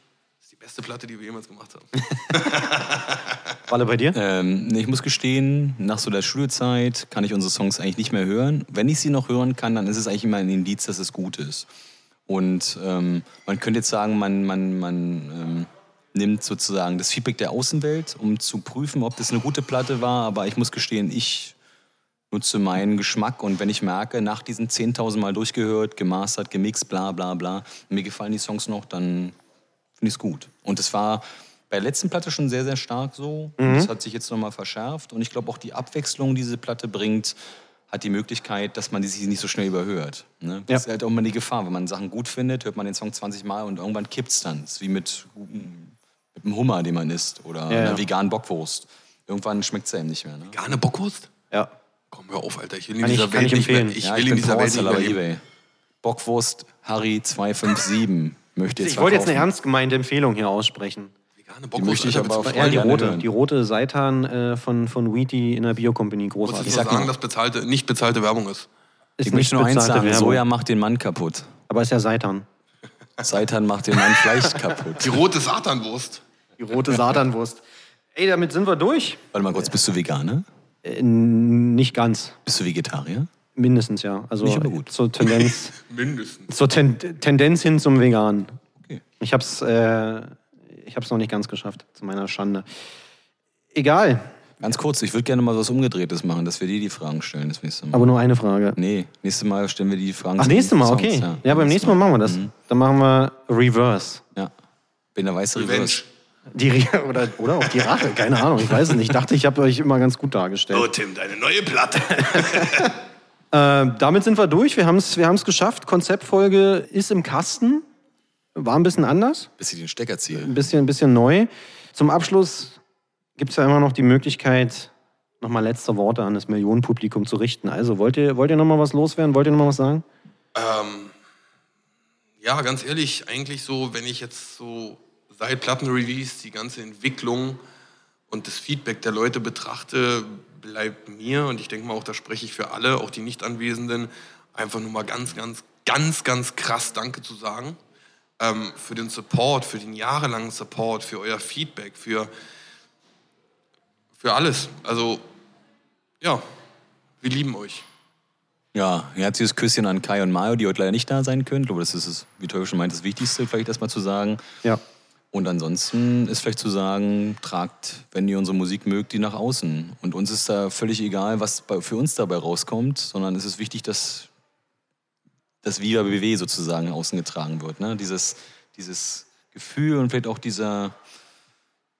ist die beste Platte, die wir jemals gemacht haben. Walle bei dir? Ähm, ich muss gestehen, nach so der Schulzeit kann ich unsere Songs eigentlich nicht mehr hören. Wenn ich sie noch hören kann, dann ist es eigentlich immer ein Indiz, dass es gut ist. Und ähm, man könnte jetzt sagen, man, man, man ähm, nimmt sozusagen das Feedback der Außenwelt, um zu prüfen, ob das eine gute Platte war. Aber ich muss gestehen, ich nutze meinen Geschmack und wenn ich merke, nach diesen 10.000 Mal durchgehört, gemastert, gemixt, bla bla bla, mir gefallen die Songs noch, dann finde ich es gut. Und es war bei der letzten Platte schon sehr, sehr stark so. Und Das hat sich jetzt nochmal verschärft. Und ich glaube auch die Abwechslung, die diese Platte bringt, hat die Möglichkeit, dass man die sich nicht so schnell überhört. Ne? Das Ja. ist halt auch immer die Gefahr. Wenn man Sachen gut findet, hört man den Song 20 Mal und irgendwann kippt es dann. Das ist wie mit, mit einem Hummer, den man isst. Oder Ja, einer ja. veganen Bockwurst. Irgendwann schmeckt es einem nicht mehr. Ne? Garne Bockwurst? Ja. Komm, hör auf, Alter. Ich will in Kann ich- dieser kann Welt ich nicht mehr, ich Ja, will in dieser Welt nicht mehr leben. eBay. Bockwurst Harry 257 möchte jetzt Ich wollte jetzt eine ernst gemeinte Empfehlung hier aussprechen. Vegane Die Bockwurst, möchte ich aber mich Ja, die rote, hören. die rote Seitan äh, von, von Wheaty in der Biocompany, Muss großartig. ich sag sagen, mal- dass bezahlte, nicht bezahlte Werbung ist. Ist Ich möchte nur eins bezahlte sagen, Werbung, Soja macht den Mann kaputt. aber ist ja Seitan. Seitan macht den Mann Fleisch kaputt. Die rote Satanwurst. Die rote Satanwurst. Ey, damit sind wir durch. Warte mal kurz, bist du Veganer? Äh, nicht ganz. Bist du Vegetarier? Mindestens, ja. Also Nicht immer gut. zur Tendenz, Mindestens. zur Ten Tendenz hin zum Vegan. Okay. Ich hab's, äh, ich habe es noch nicht ganz geschafft, zu meiner Schande. Egal, Ganz kurz, ich würde gerne mal was Umgedrehtes machen, dass wir dir die Fragen stellen das nächste Mal. aber nur eine Frage. nee, nächstes Mal stellen wir die Fragen. Ach, nächstes Mal, Songs, okay. Ja, beim nächsten Mal machen wir das. Dann machen wir Reverse. Ja. Bin der weiße Revenge. Reverse. Die oder, oder auch die Rache, keine Ahnung, ich weiß es nicht. Ich dachte, ich habe euch immer ganz gut dargestellt. Oh, Tim, deine neue Platte. Äh, damit sind wir durch. Wir haben es wir haben's geschafft. Konzeptfolge ist im Kasten. War ein bisschen anders, Bis sie den Stecker ein ziehen. bisschen, ein bisschen neu. Zum Abschluss gibt es ja immer noch die Möglichkeit, nochmal letzte Worte an das Millionenpublikum zu richten. Also, wollt ihr, wollt ihr nochmal was loswerden? Wollt ihr nochmal was sagen? Ähm, ja, ganz ehrlich, eigentlich so, wenn ich jetzt so seit Plattenrelease die ganze Entwicklung und das Feedback der Leute betrachte, bleibt mir, und ich denke mal auch, da spreche ich für alle, auch die Nicht-Anwesenden, einfach nur mal ganz, ganz, ganz, ganz krass Danke zu sagen. Ähm, für den Support, für den jahrelangen Support, für euer Feedback, für, für alles. Also, ja, wir lieben euch. Ja, ein herzliches Küsschen an Kai und Mario, die heute leider nicht da sein können. Ich glaube, das ist, es, wie Teufel schon meint, das Wichtigste, vielleicht erstmal zu sagen. Ja. Und ansonsten ist vielleicht zu sagen, tragt, wenn ihr unsere Musik mögt, die nach außen. Und uns ist da völlig egal, was für uns dabei rauskommt, sondern es ist wichtig, dass das Viva BW sozusagen außen getragen wird. Ne? Dieses, dieses Gefühl und vielleicht auch dieser,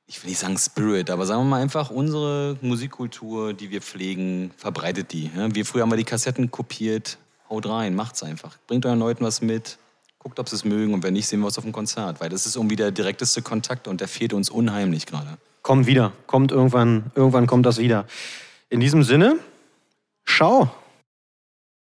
ich will nicht sagen Spirit, aber sagen wir mal einfach, unsere Musikkultur, die wir pflegen, verbreitet die. Ja? Wir früher haben wir die Kassetten kopiert, haut rein, macht's einfach. Bringt euren Leuten was mit, guckt, ob sie es mögen und wenn nicht, sehen wir uns auf dem Konzert, weil das ist irgendwie der direkteste Kontakt und der fehlt uns unheimlich gerade. Kommt wieder. Kommt irgendwann, irgendwann kommt das wieder. In diesem Sinne, schau.